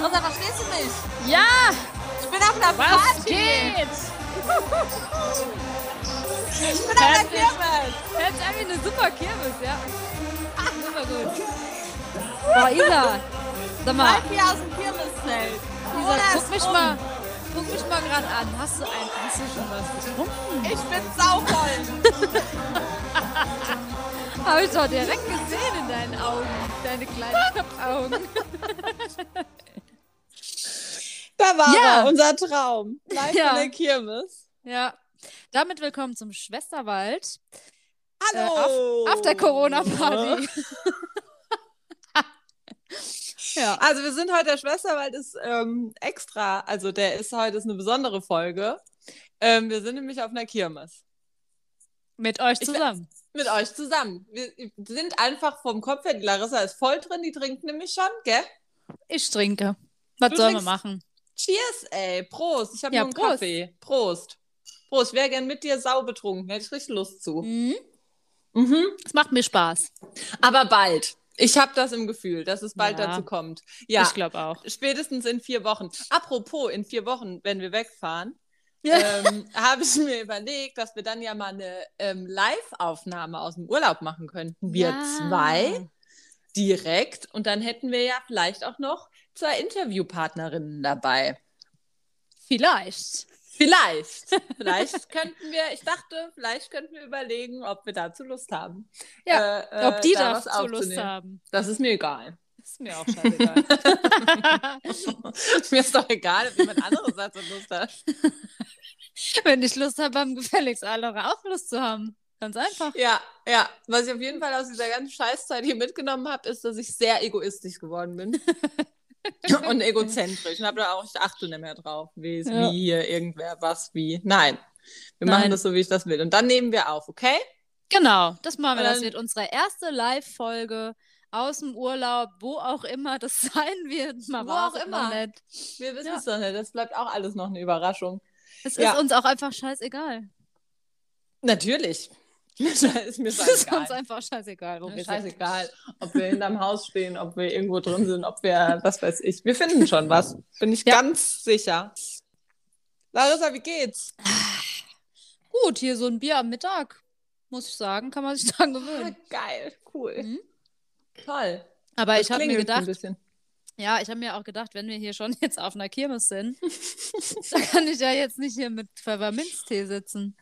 Larissa, verstehst du mich? Ja, Ich bin auf einer was Party. geht? Ich bin auf einer. Kirmes. Das ist irgendwie eine super Kirmes, ja. Super gut. Boah, Isa, sag mal, Bleib hier aus dem Kirmeszelt. Isa, guck mich rum. mal, guck mich mal gerade an. Hast du ein, hast du schon was getrunken? Ich bin sauvoll. Habe ich doch direkt gesehen in deinen Augen, deine kleinen Köpfaugen. Da war Ja. er, unser Traum. Live Ja. in der Kirmes. Ja, damit willkommen zum Schwesterwald. Hallo! Auf der Corona-Party. ja. Also wir sind heute, der Schwesterwald ist ähm, extra, also der ist heute ist eine besondere Folge. Ähm, wir sind nämlich auf einer Kirmes. Mit euch Ich- zusammen. Mit euch zusammen. Wir sind einfach vom Kopf her, die Larissa ist voll drin, die trinkt nämlich schon, gell? Ich trinke. Was Du sollen wir machen? Cheers, ey. Prost. Ich habe Ja, nur einen Prost. Kaffee. Prost. Prost. Ich wäre gern mit dir sau betrunken. Hätte ich richtig Lust zu. Mhm. Mhm. Es macht mir Spaß. Aber bald. Ich habe das im Gefühl, dass es bald Ja. dazu kommt. Ja, Ich glaube auch. spätestens in vier Wochen. Apropos, in vier Wochen, wenn wir wegfahren, ähm, habe ich mir überlegt, dass wir dann ja mal eine ähm, Live-Aufnahme aus dem Urlaub machen könnten. Wir Ja. zwei direkt. Und dann hätten wir ja vielleicht auch noch zwei Interviewpartnerinnen dabei. Vielleicht. Vielleicht. Vielleicht könnten wir, ich dachte, vielleicht könnten wir überlegen, ob wir dazu Lust haben. Ja, Äh, Ob die äh, da dazu Lust haben. Das ist mir egal. Ist mir auch scheißegal. mir ist doch egal, ob jemand anderes dazu Lust hat. Wenn ich Lust habe, haben gefälligst andere auch Lust zu haben. Ganz einfach. Ja, ja. Was ich auf jeden Fall aus dieser ganzen Scheißzeit hier mitgenommen habe, ist, dass ich sehr egoistisch geworden bin. und egozentrisch. Und habe da auch, ich achte nicht mehr drauf, wie, es- Ja. wie hier irgendwer was, wie. Nein. Wir Nein. machen das so, wie ich das will. Und dann nehmen wir auf, okay? Genau, das machen wir. Das wird unsere erste Live-Folge aus dem Urlaub, wo auch immer das sein wird. Man Wo auch immer. nicht. Wir wissen Ja. es doch nicht. Das bleibt auch alles noch eine Überraschung. Es Ja. ist uns auch einfach scheißegal. Natürlich. ist mir Es ist uns scheißegal. einfach scheißegal, wo Mir wir sind. scheißegal, ob wir hinterm Haus stehen, ob wir irgendwo drin sind, ob wir, was weiß ich. Wir finden schon was. Bin ich Ja. ganz sicher. Larissa, wie geht's? Gut, hier so ein Bier am Mittag, muss ich sagen, kann man sich dran Ah, gewöhnen. geil, cool. Mhm. Toll. Aber Das ich habe mir gedacht, ja, ich habe mir auch gedacht, wenn wir hier schon jetzt auf einer Kirmes sind, da kann ich ja jetzt nicht hier mit Pfefferminztee sitzen.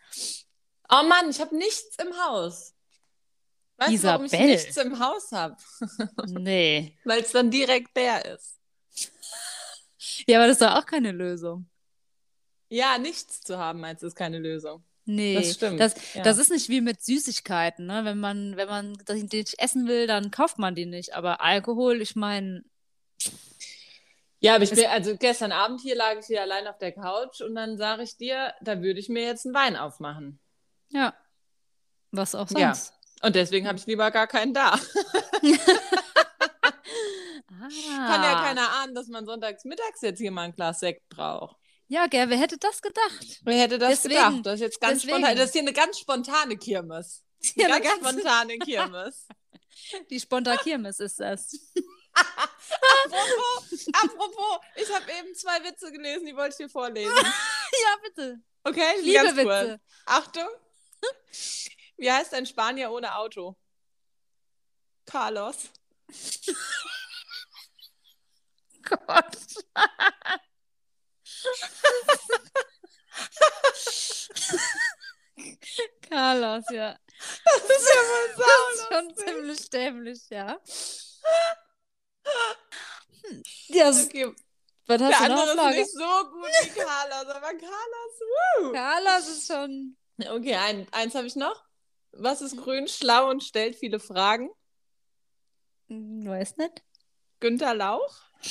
Oh Mann, ich habe nichts im Haus. Weißt du, warum ich Isabel. nichts im Haus habe? Nee. Weil es dann direkt der ist. Ja, aber das ist doch auch keine Lösung. Ja, nichts zu haben, meinst du, ist keine Lösung. Nee, Das stimmt, Das, ja. das ist nicht wie mit Süßigkeiten, ne? Wenn man, wenn man die nicht essen will, dann kauft man die nicht. Aber Alkohol, ich meine, Ja, aber ich bin, also gestern Abend hier lag ich hier allein auf der Couch und dann sage ich dir, da würde ich mir jetzt einen Wein aufmachen. Ja. Was auch Ja. sonst. Und deswegen habe ich lieber gar keinen da. Ah. Kann ja keiner ahnen, dass man sonntags mittags jetzt hier mal ein Glas Sekt braucht. Ja, gell, wer hätte das gedacht? Wer hätte das Deswegen- gedacht? Das ist jetzt ganz deswegen. spontan. Das ist hier eine ganz spontane Kirmes. Ja, Eine ganz spontane Kirmes. Die Spontakirmes ist das. apropos, apropos, ich habe eben zwei Witze gelesen, die wollte ich dir vorlesen. ja, bitte. Okay, Ich liebe. Witze. Achtung. Wie heißt ein Spanier ohne Auto? Carlos. Gott. Carlos, ja. Das ist ja wohl Das ist schon ziemlich dämlich, ja. Hm. Ja, s- Okay, was der hast du noch andere ist nicht so gut wie Carlos, aber Carlos, woo. Carlos ist schon. Okay, ein, eins habe ich noch. Was ist grün, schlau und stellt viele Fragen? Hm, Weiß nicht. Günter Lauch?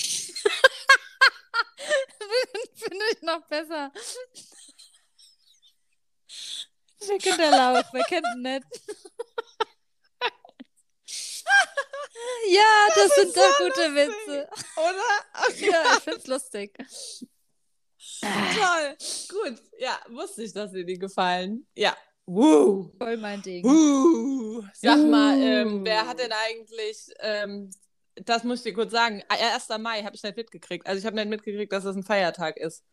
Finde ich noch besser. Der Lauch? Wer kennt ihn nicht? ja, das, sind ist doch so gute lustig. Witze. Oder? Okay, Ja, ich find's lustig. Toll. Gut. Ja, wusste ich, dass dir die gefallen. Ja. Woo. Voll mein Ding. Woo. Sag mal, ähm, wer hat denn eigentlich ähm, das muss ich dir kurz sagen. 1. Mai habe ich nicht mitgekriegt. Also ich habe nicht mitgekriegt, dass das ein Feiertag ist.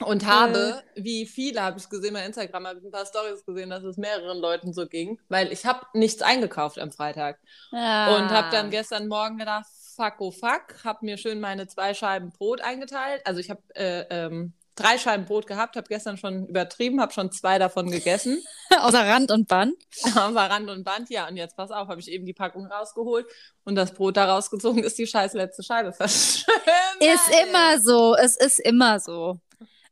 Und habe, wie viele habe ich gesehen bei Instagram, habe ich ein paar Stories gesehen, dass es mehreren Leuten so ging, weil ich habe nichts eingekauft am Freitag. Ja. Und habe dann gestern Morgen gedacht, fuck, oh fuck, habe mir schön meine zwei Scheiben Brot eingeteilt. Also ich habe äh, ähm, drei Scheiben Brot gehabt, habe gestern schon übertrieben, habe schon zwei davon gegessen. Außer Rand und Band. War Rand und Band, ja. Und jetzt pass auf, habe ich eben die Packung rausgeholt und das Brot da rausgezogen, ist die scheiß letzte Scheibe verschwunden. Ist immer so. Es ist immer so.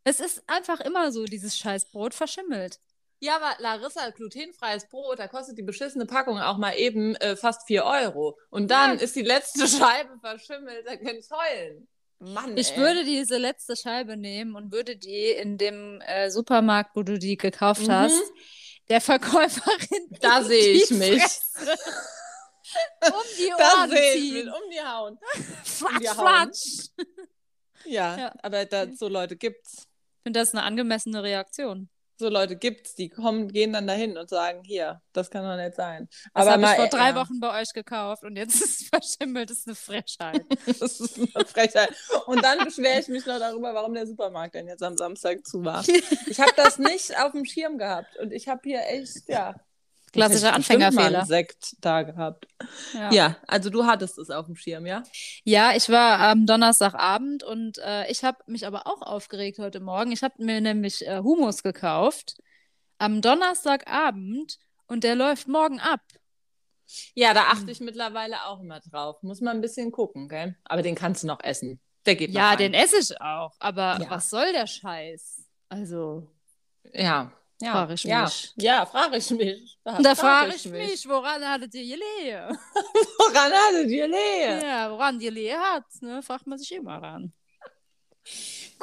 Es ist einfach immer so, dieses Scheißbrot verschimmelt. Ja, aber Larissa, glutenfreies Brot, da kostet die beschissene Packung auch mal eben äh, fast 4 Euro. Und dann Ja. ist die letzte Scheibe verschimmelt, da könnt ihr heulen. Mann, Ich ey. würde diese letzte Scheibe nehmen und würde die in dem äh, Supermarkt, wo du die gekauft Mhm. hast, der Verkäuferin Da sehe die ich mich. Um die Da Ohren sehe ich mich, ziehen. um die hauen. Flatsch, die hauen. flatsch. Ja, Ja. aber da, so Leute gibt's. Ich finde das eine angemessene Reaktion. So Leute gibt's, die kommen, gehen dann dahin und sagen, hier, das kann doch nicht sein. Das aber habe ich vor drei ja, Wochen bei euch gekauft und jetzt ist es verschimmelt. Das ist eine Frechheit. Das ist eine Frechheit. Und dann beschwere ich mich noch darüber, warum der Supermarkt denn jetzt am Samstag zu war. Ich habe das nicht auf dem Schirm gehabt und ich habe hier echt, ja. Klassischer Anfängerfehler. Sekt da gehabt. Ja. Ja. also du hattest es auf dem Schirm, ja? Ja, ich war am Donnerstagabend und äh, ich habe mich aber auch aufgeregt heute Morgen. Ich habe mir nämlich äh, Hummus gekauft am Donnerstagabend und der läuft morgen ab. Ja, da Hm. achte ich mittlerweile auch immer drauf. Muss man ein bisschen gucken, gell? Aber den kannst du noch essen. Der geht Ja, noch den esse ich auch, aber Ja. was soll der Scheiß? Also, Ja. Ja, Frag ich ja. mich. Ja, frage ich mich. da frage ich mich, woran hattet ihr Lehe? Woran hattet ihr Lehe? Ja, woran die Lehe hat, ne, fragt man sich immer ran.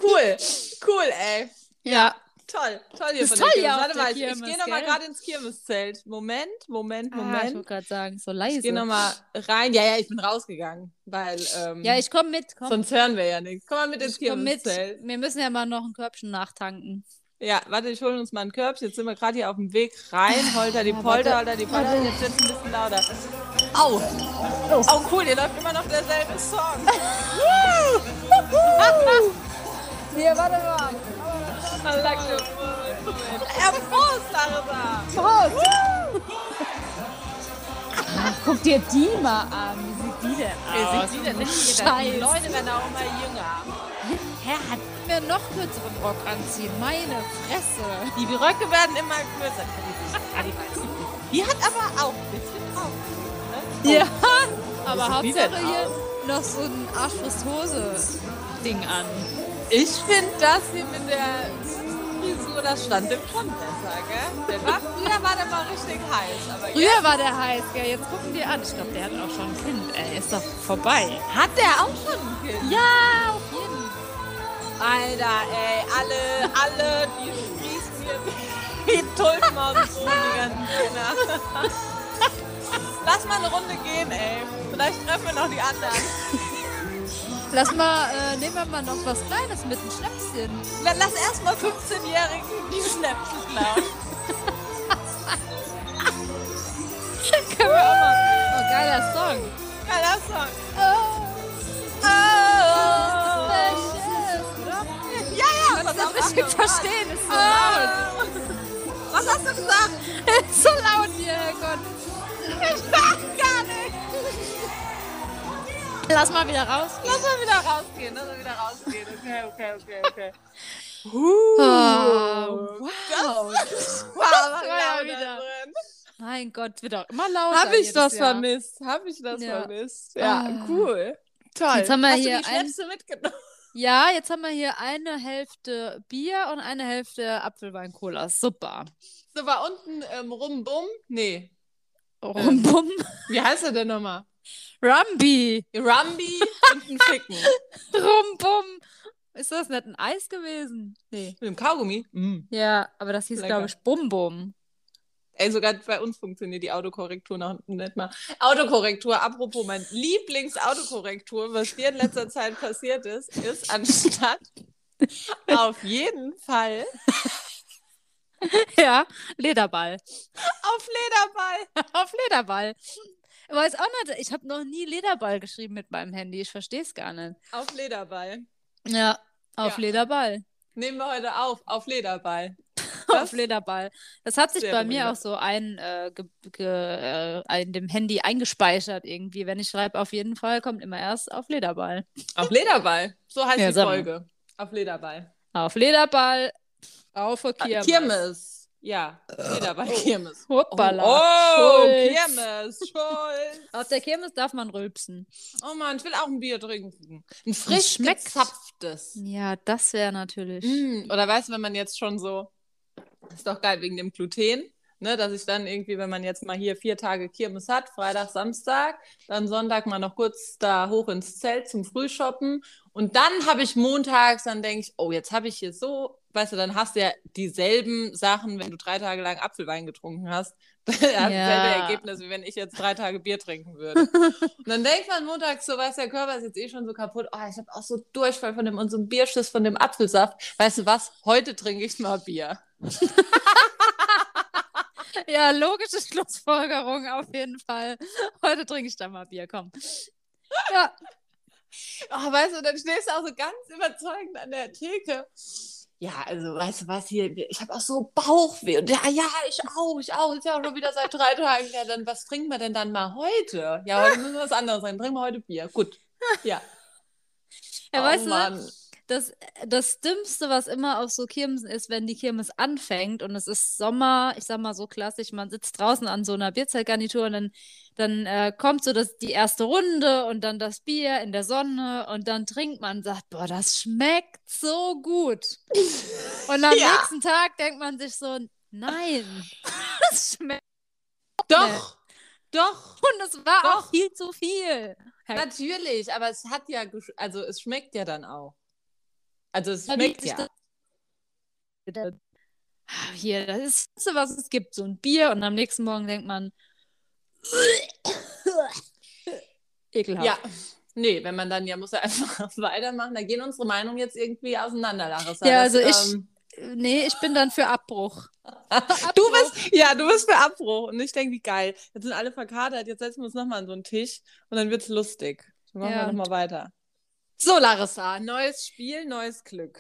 Cool, cool, ey. Ja, Toll, toll hier von toll hier Warte mal, ich, ich gehe nochmal gerade ins Kirmeszelt. Moment, Moment, Ah, ich Moment. wollte gerade sagen, so ich leise. gehe nochmal rein. Ja, ja, ich bin rausgegangen, weil ähm, Ja, ich komme mit, komm. sonst hören wir ja nichts. Komm mal mit ins Ich. Kirmeszelt. Wir müssen ja mal noch ein Körbchen nachtanken. Ja, warte, ich hole uns mal ein Körbchen. Jetzt sind wir gerade hier auf dem Weg rein. Holter die Polter. Holter die Polter. Jetzt wird es ein bisschen lauter. Au! Oh, cool, hier läuft immer noch derselbe Song. Hier, warte mal. The Ja, Prost, Larissa! Guck dir die mal an. Wie sieht die denn aus? Wie sieht die denn. Leute werden auch immer jünger. Hä, hat mir noch kürzeren Rock anziehen. Meine Fresse. Die Röcke werden immer kürzer. Die, hat aber auch ein bisschen drauf. Ne? Ja, aber Hauptsache hier noch so ein Arschfristhose-Ding an. Ich finde das hier mit der Frisur, das stand dem schon besser, gell? Der war, früher war der mal richtig heiß, aber jetzt Früher war der heiß, gell? Jetzt gucken die an. Ich glaube, der hat auch schon ein Kind. Ey, ist doch vorbei. hat der auch schon ein Kind. Ja, auf jeden Alter, ey, alle, alle, die sprießen mir wie Tulpen aus dem Boden, die ganzen Kinder. Lass mal eine Runde gehen, ey. Vielleicht treffen wir noch die anderen. Lass mal, äh, nehmen wir mal noch was Kleines mit, ein Schnäpschen. La- Lass erst mal 15-Jährigen die Schnäpse klauen. Können wir auch mal. Oh, geiler Song. Geiler Song. Oh. Das nicht richtig verstehen, ist so laut. Oh. Was hast du gesagt? Ist so laut hier, Herrgott. Ich sag gar nicht. Lass mal wieder raus. Lass mal wieder rausgehen, lass mal wieder rausgehen. Okay, okay, okay, okay. Oh, wow. wow. Das war ja wieder. drin. Mein Gott, wird auch immer lauter. Habe ich das Jahr. vermisst? Habe ich das Ja. vermisst? Ja, Ah. cool. Toll. Jetzt haben wir Hast hier du die Schnäpse mitgenommen? Ja, jetzt haben wir hier eine Hälfte Bier und eine Hälfte Apfelwein-Cola. Super. So war unten ähm, Rumbum. Nee. Rumbum. Wie heißt er denn nochmal? Rumbi. Rumbi und ein Ficken. Rumbum. Ist das nicht ein Eis gewesen? Nee. Mit dem Kaugummi? Mm. Ja, aber das hieß, glaube ich, Bum Bum. Ey, sogar bei uns funktioniert die Autokorrektur noch nicht mal. Autokorrektur, apropos, mein Lieblingsautokorrektur, was dir in letzter Zeit passiert ist, ist anstatt auf jeden Fall Ja, Lederball. auf Lederball. Auf Lederball. Ich weiß auch nicht, ich habe noch nie Lederball geschrieben mit meinem Handy. Ich verstehe es gar nicht. Auf Lederball. Ja, auf Ja. Lederball. Nehmen wir heute auf. Auf Lederball. Auf Lederball. Das hat sich Sehr bei mir auch so ein, äh, ge, ge, äh, in dem Handy eingespeichert irgendwie. Wenn ich schreibe, auf jeden Fall, kommt immer erst auf Lederball. Auf Lederball. So heißt Ja, die. Folge. Auf Lederball. Auf Lederball, auf Ah, Kirmes. Kirmes. Ja, Lederball, Kirmes. Hoppala. Oh, Schulz. Kirmes. Schulz. Auf der Kirmes darf man rülpsen. Oh Mann, ich will auch ein Bier trinken. Ein frisch gezapftes. Ja, das wäre natürlich. Mm, Oder weißt du, wenn man jetzt schon so, ist doch geil wegen dem Gluten, ne, dass ich dann irgendwie, wenn man jetzt mal hier vier Tage Kirmes hat, Freitag, Samstag, dann Sonntag mal noch kurz da hoch ins Zelt zum Frühshoppen und dann habe ich montags, dann denke ich, oh, jetzt habe ich hier so, weißt du, dann hast du ja dieselben Sachen, wenn du drei Tage lang Apfelwein getrunken hast, dasselbe Ja. Ergebnis, wie wenn ich jetzt drei Tage Bier trinken würde. Und dann denkt man montags so, weißt du, der Körper ist jetzt eh schon so kaputt. Oh, ich habe auch so Durchfall von dem und so einen Bierschiss von dem Apfelsaft. Weißt du was? Heute trinke ich mal Bier. Ja, logische Schlussfolgerung auf jeden Fall. Heute trinke ich da mal Bier, komm. Ja, Oh, weißt du, dann stehst du auch so ganz überzeugend an der Theke. Ja, also, weißt du was hier? Ich habe auch so Bauchweh. Und ja, ja, ich auch, ich auch. Ist ja auch schon wieder seit drei Tagen. Ja, dann was trinken wir denn dann mal heute? Ja, heute müssen wir was anderes sein. Trinken wir heute Bier. Gut. Ja. ja oh, weißt du, Mann. Das, das Dümmste, was immer auf so Kirmesen ist, wenn die Kirmes anfängt und es ist Sommer, ich sag mal so klassisch, man sitzt draußen an so einer Bierzeltgarnitur und dann, dann äh, kommt so das, die erste Runde und dann das Bier in der Sonne und dann trinkt man und sagt, boah, das schmeckt so gut. Und am Ja. nächsten Tag denkt man sich so, nein, das schmeckt Doch. Doch. und es war Doch. auch viel zu viel. Natürlich, aber es hat ja, also es schmeckt ja dann auch. Also es schmeckt ja. das- Hier, das ist das was es gibt, so ein Bier und am nächsten Morgen denkt man, ekelhaft. Ja. Nee, wenn man dann, ja, muss er einfach weitermachen. Da gehen unsere Meinungen jetzt irgendwie auseinander, Larissa. Ja, Das, also ich- ähm, Nee, ich bin dann für Abbruch. du bist, ja, du bist für Abbruch. Und ich denke, wie geil. Jetzt sind alle verkadert, jetzt setzen wir uns nochmal an so einen Tisch und dann wird's lustig. Dann machen Ja. wir nochmal weiter. So, Larissa, neues Spiel, neues Glück.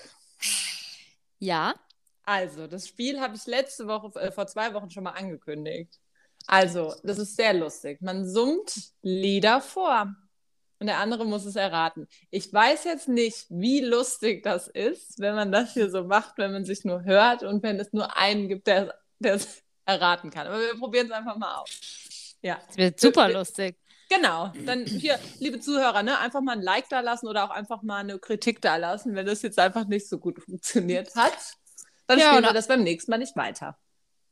Ja. Also, das Spiel habe ich letzte Woche, äh, vor zwei Wochen schon mal angekündigt. Also, das ist sehr lustig. Man summt Lieder vor und der andere muss es erraten. Ich weiß jetzt nicht, wie lustig das ist, wenn man das hier so macht, wenn man sich nur hört und wenn es nur einen gibt, der es erraten kann. Aber wir probieren es einfach mal aus. Ja, Das wird super lustig. Genau. Dann hier, liebe Zuhörer, ne, einfach mal ein Like da lassen oder auch einfach mal eine Kritik da lassen, wenn das jetzt einfach nicht so gut funktioniert hat. Dann Ja, spielen wir das beim nächsten Mal nicht weiter.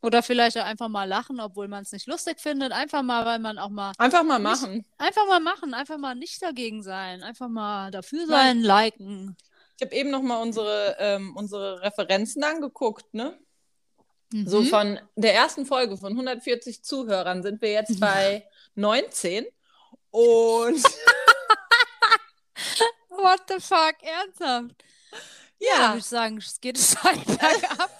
Oder vielleicht auch einfach mal lachen, obwohl man es nicht lustig findet. Einfach mal, weil man auch mal. Einfach mal machen. Einfach mal machen, einfach mal nicht dagegen sein. Einfach mal dafür sein, liken. Ich habe eben noch mal unsere, ähm, unsere Referenzen angeguckt, ne? Mhm. So von der ersten Folge von 140 Zuhörern sind wir jetzt bei 19. Und What the fuck, ernsthaft? Ja, ja, würde ich sagen, es geht steil bergab.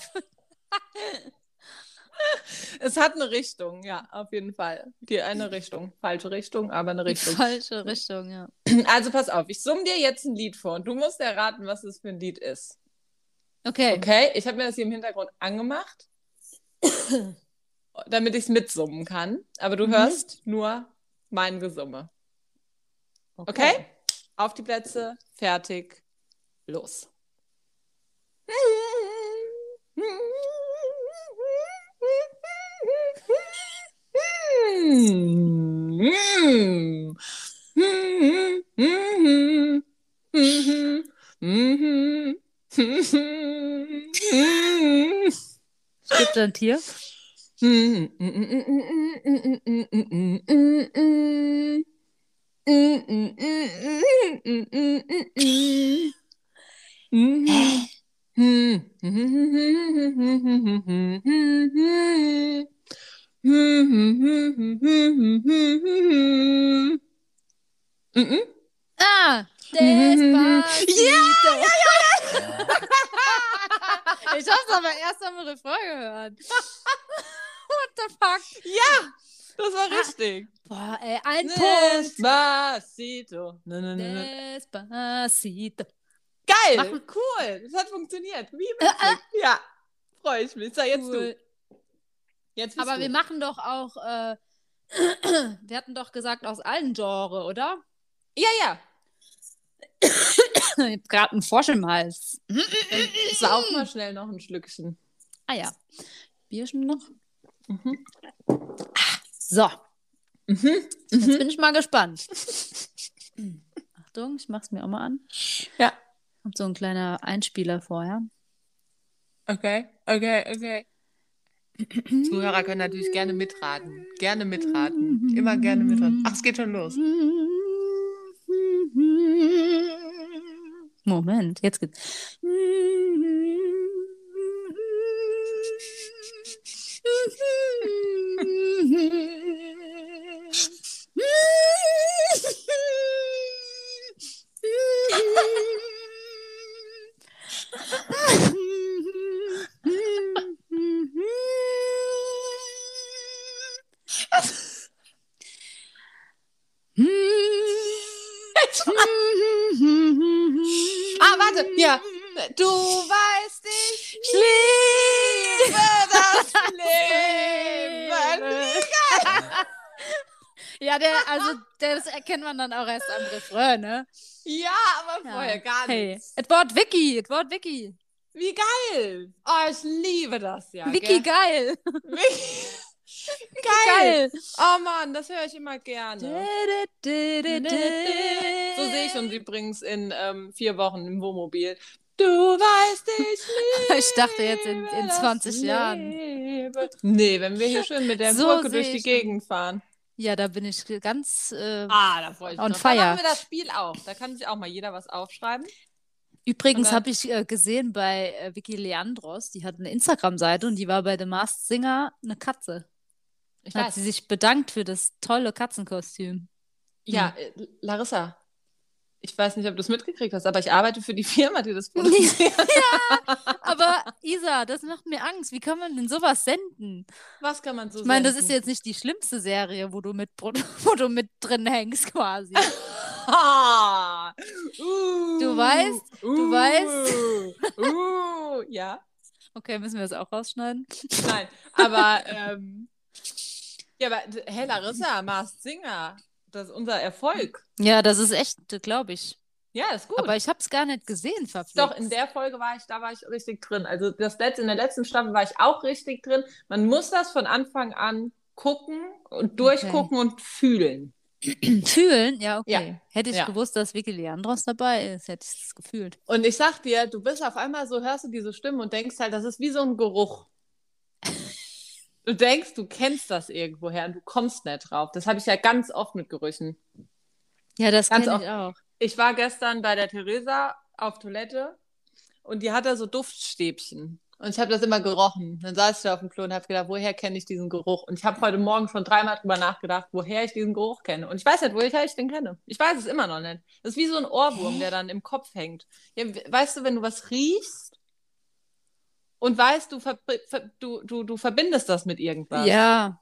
es hat eine Richtung, ja, auf jeden Fall. Die eine Richtung. Falsche Richtung, aber eine Die Richtung. falsche Richtung, ja. Also pass auf, ich summe dir jetzt ein Lied vor und du musst erraten, was es für ein Lied ist. Okay. Okay, ich habe mir das hier im Hintergrund angemacht, damit ich es mitsummen kann. Aber du Mhm. hörst nur mein Gesumme. Okay? Auf die Plätze, fertig, los. Es gibt ein Tier. Ah, Despacito. Ja, ja, ja. ich hab's aber erst am Refrain gehört. The fuck? Ja, Das war richtig. Boah, ey, ein Punkt. Despacito. Ne, ne, ne. Despacito. Geil, Machen- cool. Das hat funktioniert. Wie witzig. Ja, freue ich mich. So, jetzt Cool. du. Jetzt Aber du. wir machen doch auch, äh, wir hatten doch gesagt, aus allen Genres, oder? Ja, ja. Ich hab gerade einen Frosch im Hals. Sauf mal schnell noch ein Schlückchen. Ah ja. Bierchen noch? Mhm. So, Mhm. jetzt bin ich mal gespannt. Achtung, ich mach's mir auch mal an. Ja. Kommt so ein kleiner Einspieler vorher. Okay, okay, okay. Zuhörer können natürlich gerne mitraten. Gerne mitraten. Immer gerne mitraten. Ach, es geht schon los. Moment, jetzt geht's. Ja, der, also, das erkennt man dann auch erst am Refrain, ne? Ja, aber Ja. vorher gar Hey, nichts. es Wort Vicky, es Wort Vicky. Wie geil. Oh, ich liebe das ja. Vicky, geil. Vicky. Geil. Geil. Oh Mann, das höre ich immer gerne. So sehe ich uns übrigens in ähm, vier Wochen im Wohnmobil. Du weißt, ich liebe Ich dachte jetzt in- in das 20 Jahren. Leben. Nee, wenn wir hier schön mit der So sehe durch die ich Gegend fahren. Ja, da bin ich ganz. Äh, Ah, da freue ich mich. On drauf. fire. Da machen wir das Spiel auch. Da kann sich auch mal jeder was aufschreiben. Übrigens dann- habe ich äh, gesehen bei äh, Vicky Leandros, die hat eine Instagram-Seite und die war bei The Masked Singer eine Katze. Ich Hat sie sich bedankt für das tolle Katzenkostüm. Ja, äh, Larissa, ich weiß nicht, ob du es mitgekriegt hast, aber ich arbeite für die Firma, die das produziert. Aber Isa, das macht mir Angst. Wie kann man denn sowas senden? Was kann man so Ich meine, das ist senden? jetzt nicht die schlimmste Serie, wo du mit, wo du mit drin hängst quasi. Uh, Du weißt, du weißt. Uh, ja, Okay, müssen wir das auch rausschneiden? nein, aber, ähm, ja, aber, hey, Larissa, Mars Singer, das ist unser Erfolg. Ja, das ist echt, glaube ich. Ja, ist gut. Aber ich habe es gar nicht gesehen, verflixt. Doch, in der Folge war ich, da war ich richtig drin. Also das letzte, in der letzten Staffel war ich auch richtig drin. Man muss das von Anfang an gucken und durchgucken und fühlen. Fühlen? Ja, okay. Ja. Hätte ich Ja. gewusst, dass Vicky Leandros dabei ist, hätte ich es gefühlt. Und ich sag dir, du bist auf einmal so, hörst du diese Stimme und denkst halt, das ist wie so ein Geruch. Du denkst, du kennst das irgendwoher und du kommst nicht drauf. Das habe ich ja ganz oft mit Gerüchen. Ja, das Ganz ich auch. Ich war gestern bei der Theresa auf Toilette und die hat da so Duftstäbchen. Und ich habe das immer gerochen. Dann saß ich da auf dem Klo und habe gedacht, woher kenne ich diesen Geruch? Und ich habe heute Morgen schon dreimal drüber nachgedacht, woher ich diesen Geruch kenne. Und ich weiß nicht, woher ich den kenne. Ich weiß es immer noch nicht. Das ist wie so ein Ohrwurm, der dann im Kopf hängt. Ja, we- weißt du, wenn du was riechst und weißt, du, du, du, du verbindest das mit irgendwas. Ja,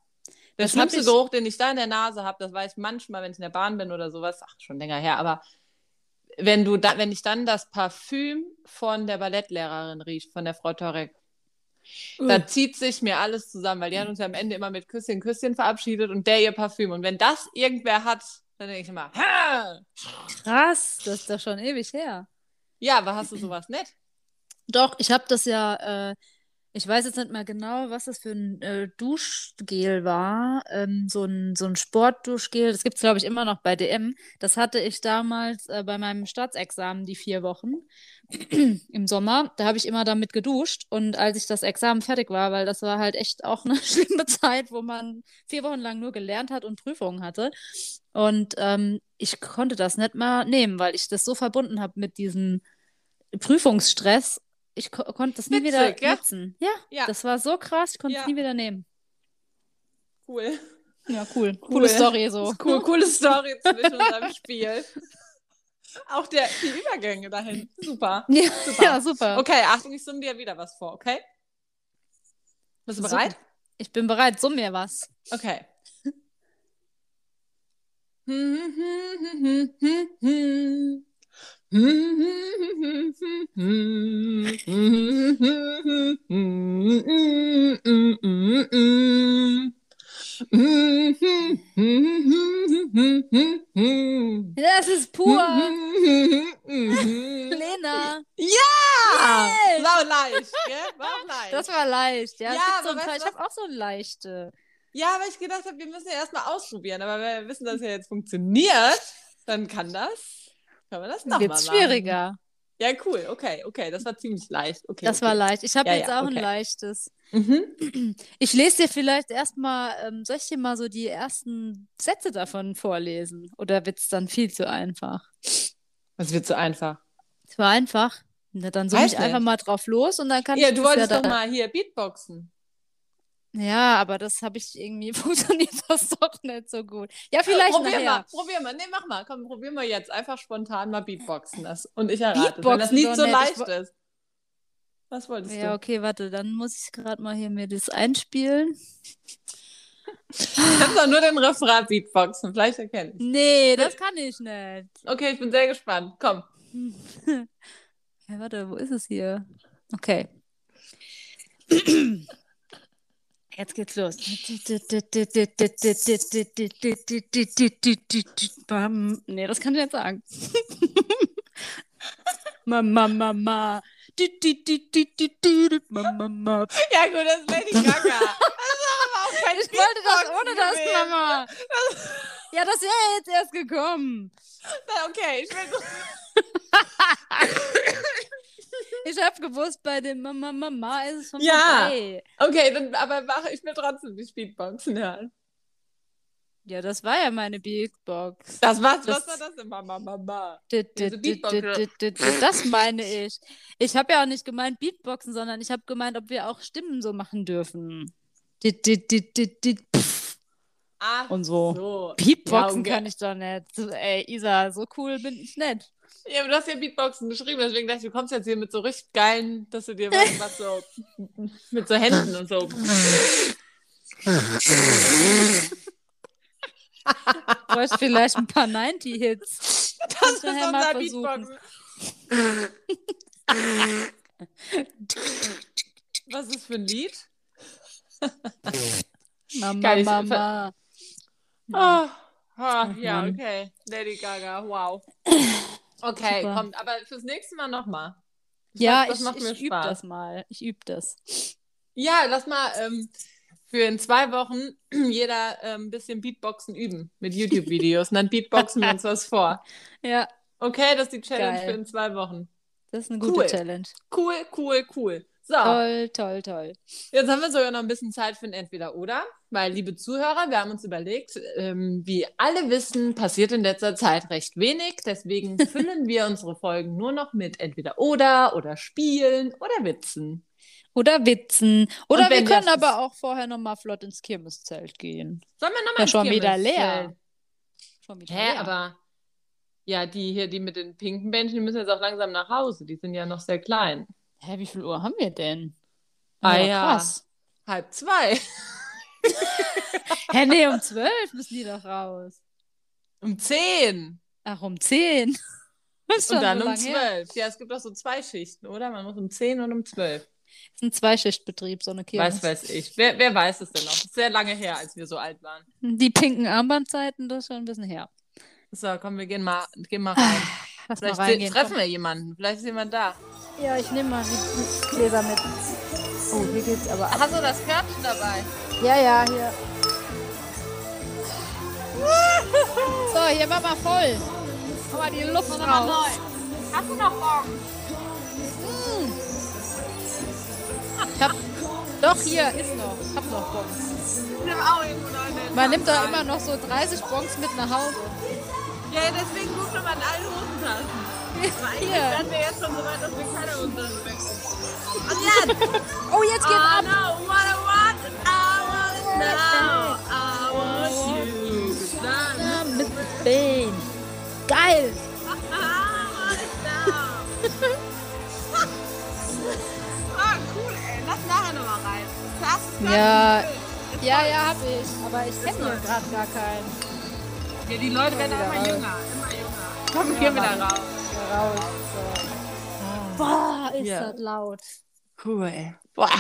Der schlimmste ich- Geruch, den ich da in der Nase habe, das weiß ich manchmal, wenn ich in der Bahn bin oder sowas, ach, schon länger her, aber wenn du da, wenn ich dann das Parfüm von der Ballettlehrerin rieche, von der Frau Torek, da zieht sich mir alles zusammen, weil die haben uns ja am Ende immer mit Küsschen, Küsschen verabschiedet und der ihr Parfüm. Und wenn das irgendwer hat, dann denke ich immer, ha! krass, das ist doch schon ewig her. Ja, aber hast du sowas nicht? Doch, ich habe das ja, äh, ich weiß jetzt nicht mal genau, was das für ein äh, Duschgel war. Ähm, so ein, so ein Sportduschgel, das gibt es, glaube ich, immer noch bei DM. Das hatte ich damals äh, bei meinem Staatsexamen, die vier Wochen im Sommer. Da habe ich immer damit geduscht. Und als ich das Examen fertig war, weil das war halt echt auch eine schlimme Zeit, wo man vier Wochen lang nur gelernt hat und Prüfungen hatte. Und ähm, ich konnte das nicht mal nehmen, weil ich das so verbunden habe mit diesem Prüfungsstress. Ich ko konnte das nie wieder Witzig, ja? nutzen. Ja, Ja. das war so krass, ich konnte es Ja. nie wieder nehmen. Cool. Ja, cool. Coole Story so. Cool, coole Story zwischen unserem Spiel. Auch der, die Übergänge dahin. Super. Ja, Super. ja, super. Okay, Achtung, ich summe dir wieder was vor, okay? Bist du Super. bereit? Ich bin bereit, summ mir was. Okay. Das ist pur. Lena. Ja! Yes! War leicht, gell? War leicht. Das war leicht. Ja, Ja, es so ein paar, ich habe auch so ein leichte. ja, weil ich gedacht habe, wir müssen ja erstmal ausprobieren. Aber wenn wir wissen, dass ja jetzt funktioniert, dann kann das. Kann man das nochmal machen. schwieriger. Ja, cool. Okay, okay. Das war ziemlich leicht. Okay, Das okay. war leicht. Ich habe Ja, jetzt ja, auch okay. ein leichtes. Mhm. Ich lese dir vielleicht erstmal, ähm, soll ich dir mal so die ersten Sätze davon vorlesen? Oder wird es dann viel zu einfach? Das wird so einfach. Es war einfach. Na, dann suche ich einfach nicht. mal drauf los und dann kann Ja, ich du das wolltest ja doch mal hier Beatboxen. Ja, aber das habe ich irgendwie, funktioniert das doch nicht so gut. Ja, vielleicht probier nachher. mal, probier mal. Nee, mach mal. Komm, probier mal jetzt. Einfach spontan mal Beatboxen. Das. Und ich errate, es, wenn das Beatboxen doch so nicht. leicht Ich ist. Was wolltest Ja, du? okay, warte, dann muss ich gerade mal hier mir das einspielen. Ich hab doch nur den Refrain Beatboxen. Vielleicht erkenne ich. Nee, das kann ich nicht. Okay, ich bin sehr gespannt. Komm. Ja, warte, wo ist es hier? Okay. Jetzt geht's los. Nee, das kann ich nicht sagen. Mama, Mama. Mama. Ja, gut, das ist Lady Gaga. Ich wollte das ohne das. Mama. Ja, das wäre jetzt erst gekommen. Okay, ich will Ich habe gewusst, bei dem Mama, Mama ist es schon Ja. vorbei. Okay, dann, aber mach, ich will trotzdem die Beatboxen hören. Ja, das war ja meine Beatbox. Das war's, Das- was war das denn, Mama, Mama? Das meine ich. Ich habe ja auch nicht gemeint Beatboxen, sondern ich habe gemeint, ob wir auch Stimmen so machen dürfen. Ach Und so. so. Beatboxen Ja, kann ich doch nicht. Ey, Isa, so cool bin ich nicht. Ja, aber du hast ja Beatboxen geschrieben, deswegen dachte ich, du kommst jetzt hier mit so richtig geilen, dass du dir was, was so mit so Händen und so. Bräuchte vielleicht ein paar 90-Hits. Das ist unser versuchen. Beatboxen. Was ist für ein Lied? Mama, Geil, Mama. Oh, ah, ja, okay. Lady Gaga, wow. Okay, Super. kommt, aber fürs nächste Mal nochmal. Ja, das ich, macht mir ich übe das mal. Ich übe das. Ja, lass mal ähm, für in zwei Wochen jeder ähm, ein bisschen Beatboxen üben mit YouTube-Videos und dann beatboxen wir uns was vor. Ja, Okay, das ist die Challenge Geil. für in zwei Wochen. das ist eine gute Cool. Challenge. Cool, cool, cool. So, Toll, toll, toll. jetzt haben wir sogar noch ein bisschen Zeit für ein Entweder-Oder, weil, liebe Zuhörer, wir haben uns überlegt, ähm, wie alle wissen, passiert in letzter Zeit recht wenig. Deswegen füllen wir unsere Folgen nur noch mit Entweder-Oder oder Spielen oder Witzen. Oder Witzen. Oder wir können aber auch vorher nochmal flott ins Kirmeszelt gehen. Sollen wir nochmal Ja, schon wieder leer. Schon wieder Hä, leer. aber ja, die hier, die mit den pinken Bändchen, die müssen jetzt auch langsam nach Hause. Die sind ja noch sehr klein. Hä, wie viel Uhr haben wir denn? Ah, Ja, ja. Krass. Halb zwei. Hä, nee, um zwölf müssen die doch raus. Um zehn. Ach, um zehn. Und dann um zwölf. Ja, es gibt auch so zwei Schichten, oder? Man muss um zehn und um zwölf. Das ist ein Zweischichtbetrieb, so eine Kirmes. Weiß, weiß ich. Wer, wer weiß es denn noch? Das ist sehr lange her, als wir so alt waren. Die pinken Armbandzeiten, das ist schon ein bisschen her. So, komm, wir gehen mal, gehen mal rein. Lass mal Vielleicht reingehen. treffen wir jemanden. Vielleicht ist jemand da. komm. Ja, ich nehme mal die Gläser mit. Oh, hier geht's aber ab. Hast du das Körbchen dabei? Ja, ja, hier. So, hier war mal voll. Mach mal die Luft raus. Hast du noch morgen? Ich hab, doch, hier ist noch. Ich hab noch eine. Man nimmt da immer noch so 30 Bons mit nach Hause. Ja, deswegen guck schon mal in alle Hosentaschen. Aber eigentlich werden wir jetzt schon so weit, dass wir keine Hosentasche wechseln. Und jetzt! Oh, jetzt geht's I ab. know what I want, I want it now. I want you mit Bane. Geil. Ah, cool, ey. Lass nachher nochmal rein. Das Ja. wild. Ja, ja, hab ich. Aber ich kenne hier gerade gar keinen. Ja, die Leute werden immer jünger, immer jünger. Komm, gehen wieder raus. Raus. So. Boah, ist Ja. das laut. Cool. Boah.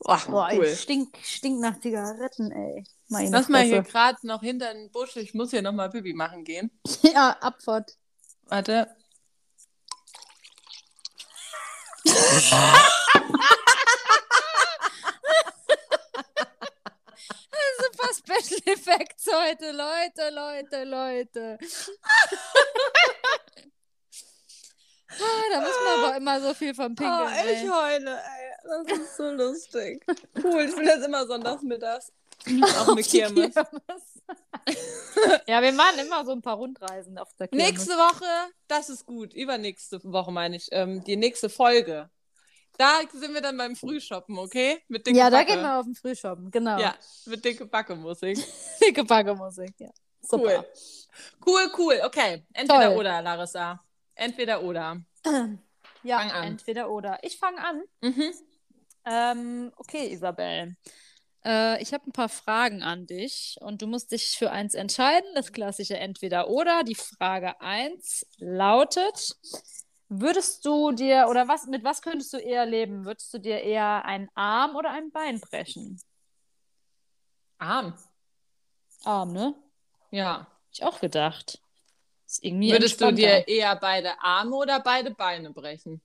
Boah, Boah, cool. ich stink, stink nach Zigaretten, ey. Meine Lass mal hier gerade noch hinter den Busch. Ich muss hier nochmal Pipi machen gehen. Ja, Abfahrt. Warte. Super Special Effects heute, Leute, Leute, Leute. ah, da muss man aber immer so viel vom Pinkeln. Oh, ich ey. heule, ey. Das ist so lustig. Cool, ich will jetzt immer sonntagsmittags. Auch eine Auf die Kirmes. ja, wir machen immer so ein paar Rundreisen auf der Kirmes. Nächste Woche, das ist gut. Übernächste Woche meine ich. Ähm, die nächste Folge. Da sind wir dann beim Frühshoppen, okay? Mit dicke Ja, da Backe. gehen wir auf den Frühshoppen, genau. Ja, mit dicke Backe-Musik. Dicke Backe-Musik, ja. Super. Cool. Cool, cool. Okay. Entweder Toll. oder, Larissa. Entweder oder. Ja, Fang an. entweder oder. Ich fange an. Mhm. Ähm, okay, Isabel. Äh, ich habe ein paar Fragen an dich und du musst dich für eins entscheiden. Das klassische Entweder oder. Die Frage 1 lautet: Würdest du dir oder was mit was könntest du eher leben? Würdest du dir eher einen Arm oder ein Bein brechen? Arm. Arm, ne? Ja. Hab ich auch gedacht. Ist irgendwie Würdest du dir eher beide Arme oder beide Beine brechen?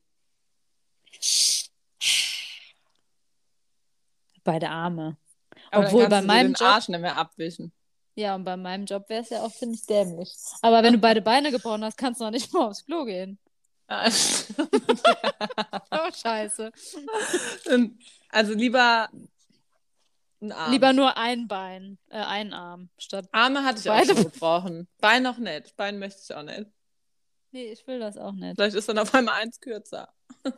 beide Arme? Aber Obwohl, dann bei meinem den Job- Arsch nicht mehr abwischen. Ja, und bei meinem Job wäre es ja auch ziemlich dämlich. Aber wenn du beide Beine gebrochen hast, kannst du noch nicht mal aufs Klo gehen. Oh, scheiße. also lieber ein Arm. Lieber nur ein Bein, äh, ein Arm, statt. Arme hatte ich Beide- auch schon gebrochen. Bein noch nicht. Bein möchte ich auch nicht. Nee, ich will das auch nicht. Vielleicht ist dann auf einmal eins kürzer.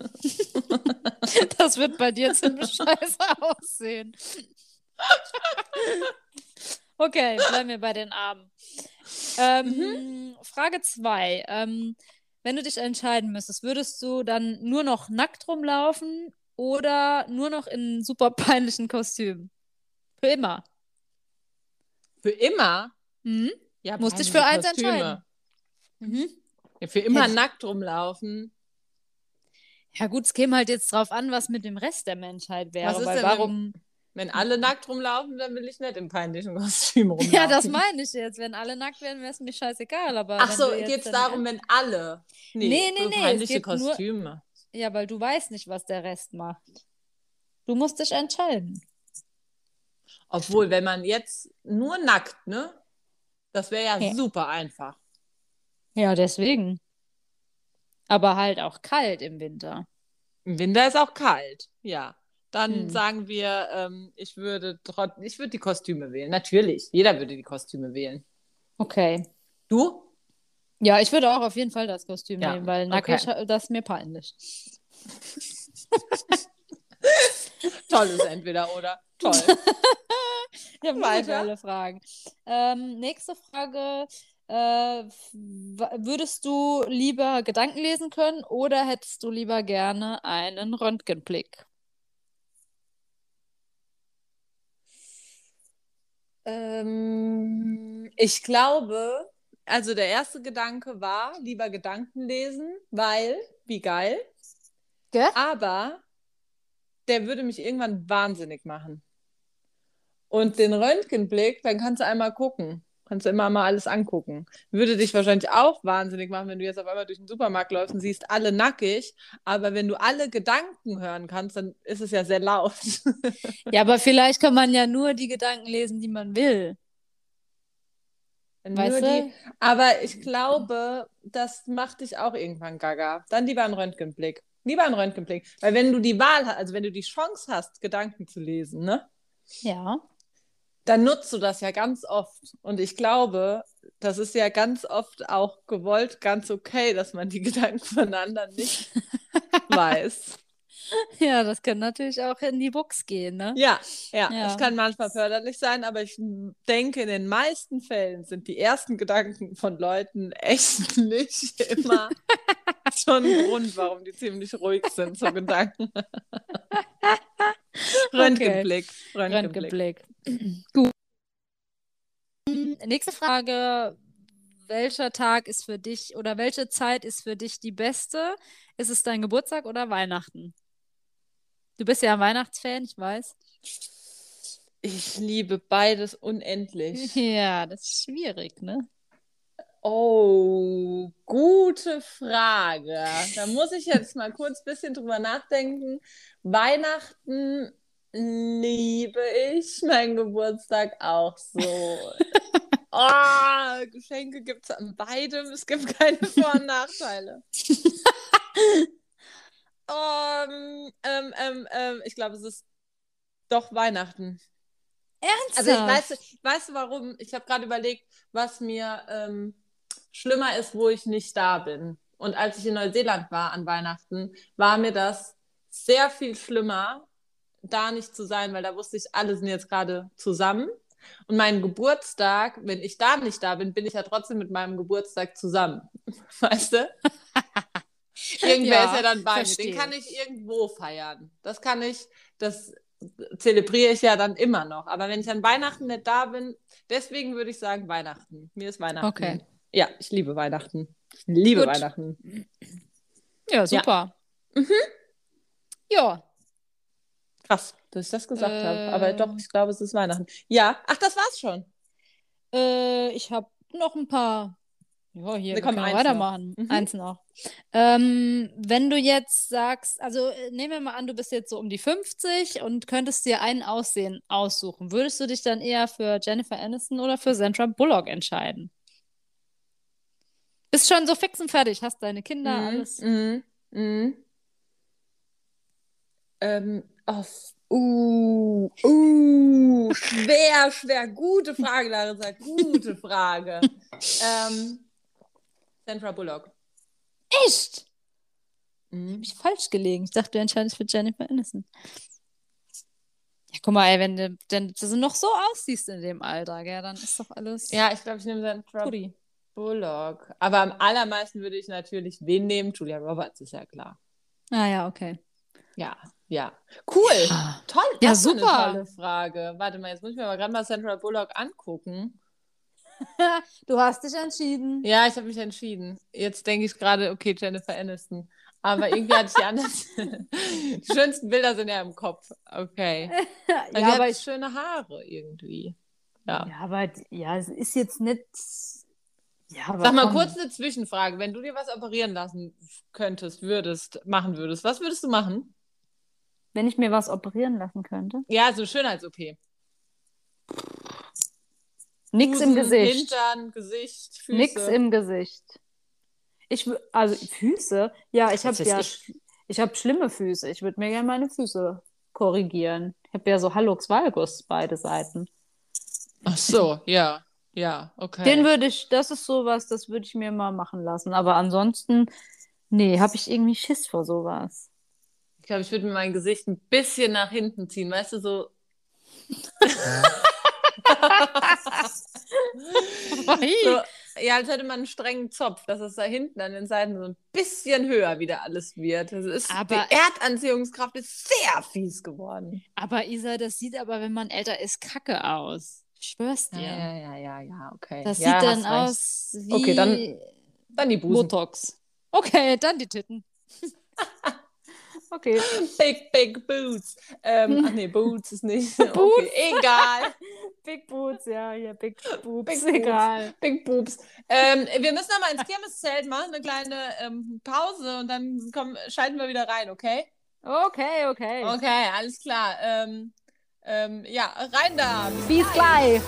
Das wird bei dir ziemlich scheiße aussehen. Okay, bleiben wir bei den Armen. Ähm, Frage 2. Ähm, wenn du dich entscheiden müsstest, würdest du dann nur noch nackt rumlaufen oder nur noch in super peinlichen Kostümen? Für immer. Für immer? Mhm. Ja, Musst dich für eins Kostüme. entscheiden. Mhm. Ja, für immer Hätte ich- nackt rumlaufen. Ja, gut, es käme halt jetzt drauf an, was mit dem Rest der Menschheit wäre. Was ist weil denn, warum. Wenn alle nackt rumlaufen, dann will ich nicht im peinlichen Kostüm rumlaufen. Ja, das meine ich jetzt. Wenn alle nackt wären, wäre es mir scheißegal. Aber Ach so, geht es darum, wenn alle. Nee, nee, nee, es Peinliche geht nur- Kostüme. Ja, weil du weißt nicht, was der Rest macht. Du musst dich entscheiden. Obwohl, wenn man jetzt nur nackt, ne? Das wäre ja, Ja. super einfach. Ja, deswegen. Aber halt auch kalt im Winter. Im Winter ist auch kalt, ja. Dann Hm. sagen wir, ähm, ich würde ich würde die Kostüme wählen. Natürlich, jeder würde die Kostüme wählen. Okay. Du? Ja, ich würde auch auf jeden Fall das Kostüm Ja, nehmen, weil nackig, das ist mir peinlich. Tolles entweder oder. Toll. Ich habe Weiter. alle Fragen. Ähm, nächste Frage. Äh, würdest du lieber Gedanken lesen können oder hättest du lieber gerne einen Röntgenblick? Ähm, ich glaube, also der erste Gedanke war, lieber Gedanken lesen, weil, wie geil. Gell? Aber der würde mich irgendwann wahnsinnig machen. Und den Röntgenblick, dann kannst du einmal gucken. Kannst du immer mal alles angucken. Würde dich wahrscheinlich auch wahnsinnig machen, wenn du jetzt auf einmal durch den Supermarkt läufst und siehst alle nackig. Aber wenn du alle Gedanken hören kannst, dann ist es ja sehr laut. Ja, aber vielleicht kann man ja nur die Gedanken lesen, die man will. Weißt du? die, aber ich glaube, das macht dich auch irgendwann gaga. Dann lieber einen Röntgenblick. Lieber einen Röntgenblick. Weil wenn du die Wahl hast, also wenn du die Chance hast, Gedanken zu lesen, ne? Ja. Dann nutzt du das ja ganz oft. Und ich glaube, das ist ja ganz oft auch gewollt ganz okay, dass man die Gedanken von anderen nicht weiß. Ja, das kann natürlich auch in die Box gehen, ne? Ja, ja, Ja. es kann manchmal förderlich sein, aber ich denke, in den meisten Fällen sind die ersten Gedanken von Leuten echt nicht immer schon ein Grund, warum die ziemlich ruhig sind, so Gedanken. Röntgenblick. Röntgenblick. Röntgenblick. Gut. nächste Frage. Welcher Tag ist für dich oder welche Zeit ist für dich die beste? Ist es dein Geburtstag oder Weihnachten? Du bist ja ein Weihnachtsfan, ich weiß. Ich liebe beides unendlich. Ja, das ist schwierig, ne? Oh, gute Frage. Da muss ich jetzt mal kurz ein bisschen drüber nachdenken. Weihnachten liebe ich, mein Geburtstag auch so. Oh, Geschenke gibt es an beidem. Es gibt keine Vor- und Nachteile. um, ähm, ähm, ähm, ich glaube, es ist doch Weihnachten. Ernsthaft? Also ich weiß, weißt du warum? Ich habe gerade überlegt, was mir ähm, schlimmer ist, wo ich nicht da bin. Und als ich in Neuseeland war an Weihnachten, war mir das sehr viel schlimmer, da nicht zu sein, weil da wusste ich, alle sind jetzt gerade zusammen. Und mein Geburtstag, wenn ich da nicht da bin, bin ich ja trotzdem mit meinem Geburtstag zusammen. Weißt du? Irgendwer Ja, ist ja dann bei mir. verstehe Den kann ich irgendwo feiern. Das kann ich, das zelebriere ich ja dann immer noch. Aber wenn ich an Weihnachten nicht da bin, deswegen würde ich sagen Weihnachten. Mir ist Weihnachten. Okay. Ja, ich liebe Weihnachten. Ich liebe Gut. Weihnachten. Ja, super. Ja. Krass, dass ich das gesagt Äh. habe. Aber doch, ich glaube, es ist Weihnachten. Ja, ach, das war's schon. Äh, ich habe noch ein paar. Ja, hier, wir können eins weitermachen. noch. Mhm. Eins noch. Ähm, wenn du jetzt sagst, also äh, nehmen wir mal an, du bist jetzt so um die 50 und könntest dir ein Aussehen aussuchen, würdest du dich dann eher für Jennifer Aniston oder für Sandra Bullock entscheiden? Bist schon so fix und fertig, hast deine Kinder, Mhm, alles. Mhm. Mhm. Ähm, oh, uh, uh, schwer, schwer. Gute Frage, Larissa. Gute Frage. ähm, Sandra Bullock. Echt? Mhm. Hab ich falsch gelegen. Ich dachte, du entscheidest für Jennifer Aniston. Ja, guck mal, ey, wenn du, denn du noch so aussiehst in dem Alter, gell, dann ist doch alles Ja, ich glaube, ich nehme Sandra Tutti. Bullock. Aber am allermeisten würde ich natürlich wen nehmen? Julia Roberts ist ja klar. Ah ja, okay. Ja, ja. Cool. Toll. Ja, das super. Eine tolle Frage. Warte mal, jetzt muss ich mir mal gerade mal Sandra Bullock angucken. Du hast dich entschieden. Ja, ich habe mich entschieden. Jetzt denke ich gerade, okay, Jennifer Aniston. Aber irgendwie hatte ich die anderen. die schönsten Bilder sind ja im Kopf. Okay. Weil die ja, aber hat schöne Haare irgendwie. Ja. ja, aber ja, es ist jetzt nicht. Ja, aber Sag mal komm. kurz eine Zwischenfrage. Wenn du dir was operieren lassen könntest, würdest, machen würdest, was würdest du machen? Wenn ich mir was operieren lassen könnte. Ja, so Schönheits-OP. Nix im Busen, Gesicht. Hintern, Gesicht, Füße. Nix im Gesicht. Ich, also Füße? Ja, ich habe ja, ich. ich habe schlimme Füße. Ich würde mir gerne meine Füße korrigieren. Ich habe ja so Hallux Valgus beide Seiten. Ach so, ja. Ja, okay. Den würde ich, das ist sowas, das würde ich mir mal machen lassen. Aber ansonsten, nee, habe ich irgendwie Schiss vor sowas. Ich glaube, ich würde mir mein Gesicht ein bisschen nach hinten ziehen, weißt du, so. so ja, als hätte man einen strengen Zopf, dass es da hinten an den Seiten so ein bisschen höher wieder alles wird. Das ist, Aber- die Erdanziehungskraft ist sehr fies geworden. Aber Isa, das sieht aber, wenn man älter ist, kacke aus. Ich schwör's dir. Ja, ja, ja, ja, okay. Das ja, sieht dann recht. aus wie Okay, dann Dann die Busen. Botox. Okay, dann die Titten. okay. Big, big Boots. Ähm, ach nee, Boots ist nicht. Okay, egal. Big Boots, ja, hier, Big Boobs, Big Boobs. egal. Big Boobs. Ähm, wir müssen noch mal ins Kirmeszelt machen, eine kleine ähm, Pause und dann kommen, schalten wir wieder rein, okay? Okay, okay. Okay, alles klar. Ähm, ähm, ja, rein da. Bis Bis gleich.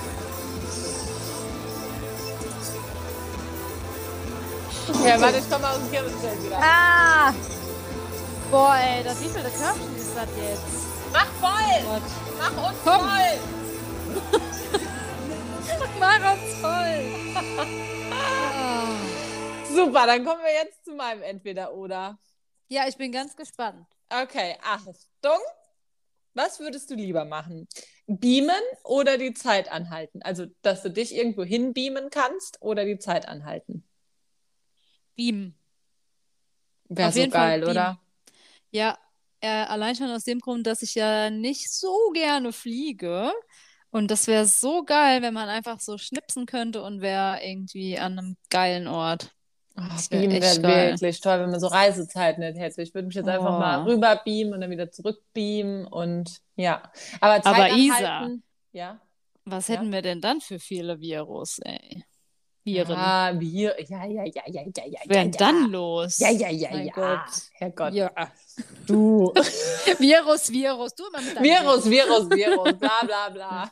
Okay, warte, ich komme aus dem Kirmeszelt wieder. Ah! Boah, ey, das wievielte Körbchen ist das jetzt? Mach voll! Gott. Mach uns Komm. voll! Mach uns voll! Ah. Super, dann kommen wir jetzt zu meinem Entweder-Oder. Ja, ich bin ganz gespannt. Okay, Achtung. Was würdest du lieber machen? Beamen oder die Zeit anhalten? Also, dass du dich irgendwo hinbeamen kannst oder die Zeit anhalten? Beam. Wäre so geil, oder? Ja, äh, allein schon aus dem Grund, dass ich ja nicht so gerne fliege. Und das wäre so geil, wenn man einfach so schnipsen könnte und wäre irgendwie an einem geilen Ort. Das wär Beamen echt wäre wirklich toll, wenn man so Reisezeit nicht hätte. Ich würde mich jetzt einfach Oh. mal rüber beamen und dann wieder zurück beamen und ja. Aber Zeit Aber Isa. ja. Was Ja. hätten wir denn dann für viele Virus, ey? Viren. Ja, wir, ja, ja, ja, ja, ja, ja. Wäre ja, dann los? Ja, ja, ja, Mein ja. Gott. Herrgott. Ja. Du. Virus, Virus, du immer mit Virus, Virus, Virus, bla, bla, bla.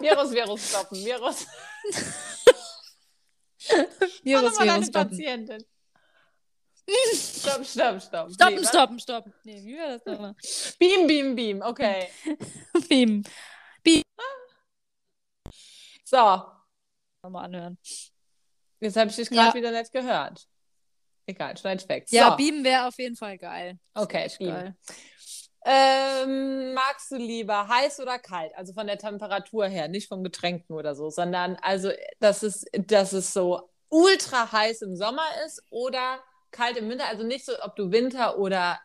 Virus, Virus stoppen, Virus. Virus, mal Virus, stoppen. Patientin. Stopp, stopp, stopp. Stoppen, Nee, stoppen, stoppen. Nee, wie war das nochmal? Beam, beam, beam. Okay. Beam. So, Nochmal anhören. jetzt habe ich dich gerade Ja. wieder nicht gehört. Egal, schneid weg. Ja, so. Beam wäre auf jeden Fall geil. Okay, Beam. geil. Ähm, magst du lieber heiß oder kalt? Also von der Temperatur her, nicht vom Getränken oder so, sondern also, dass es, dass es so ultra heiß im Sommer ist oder kalt im Winter. Also nicht so, ob du Winter oder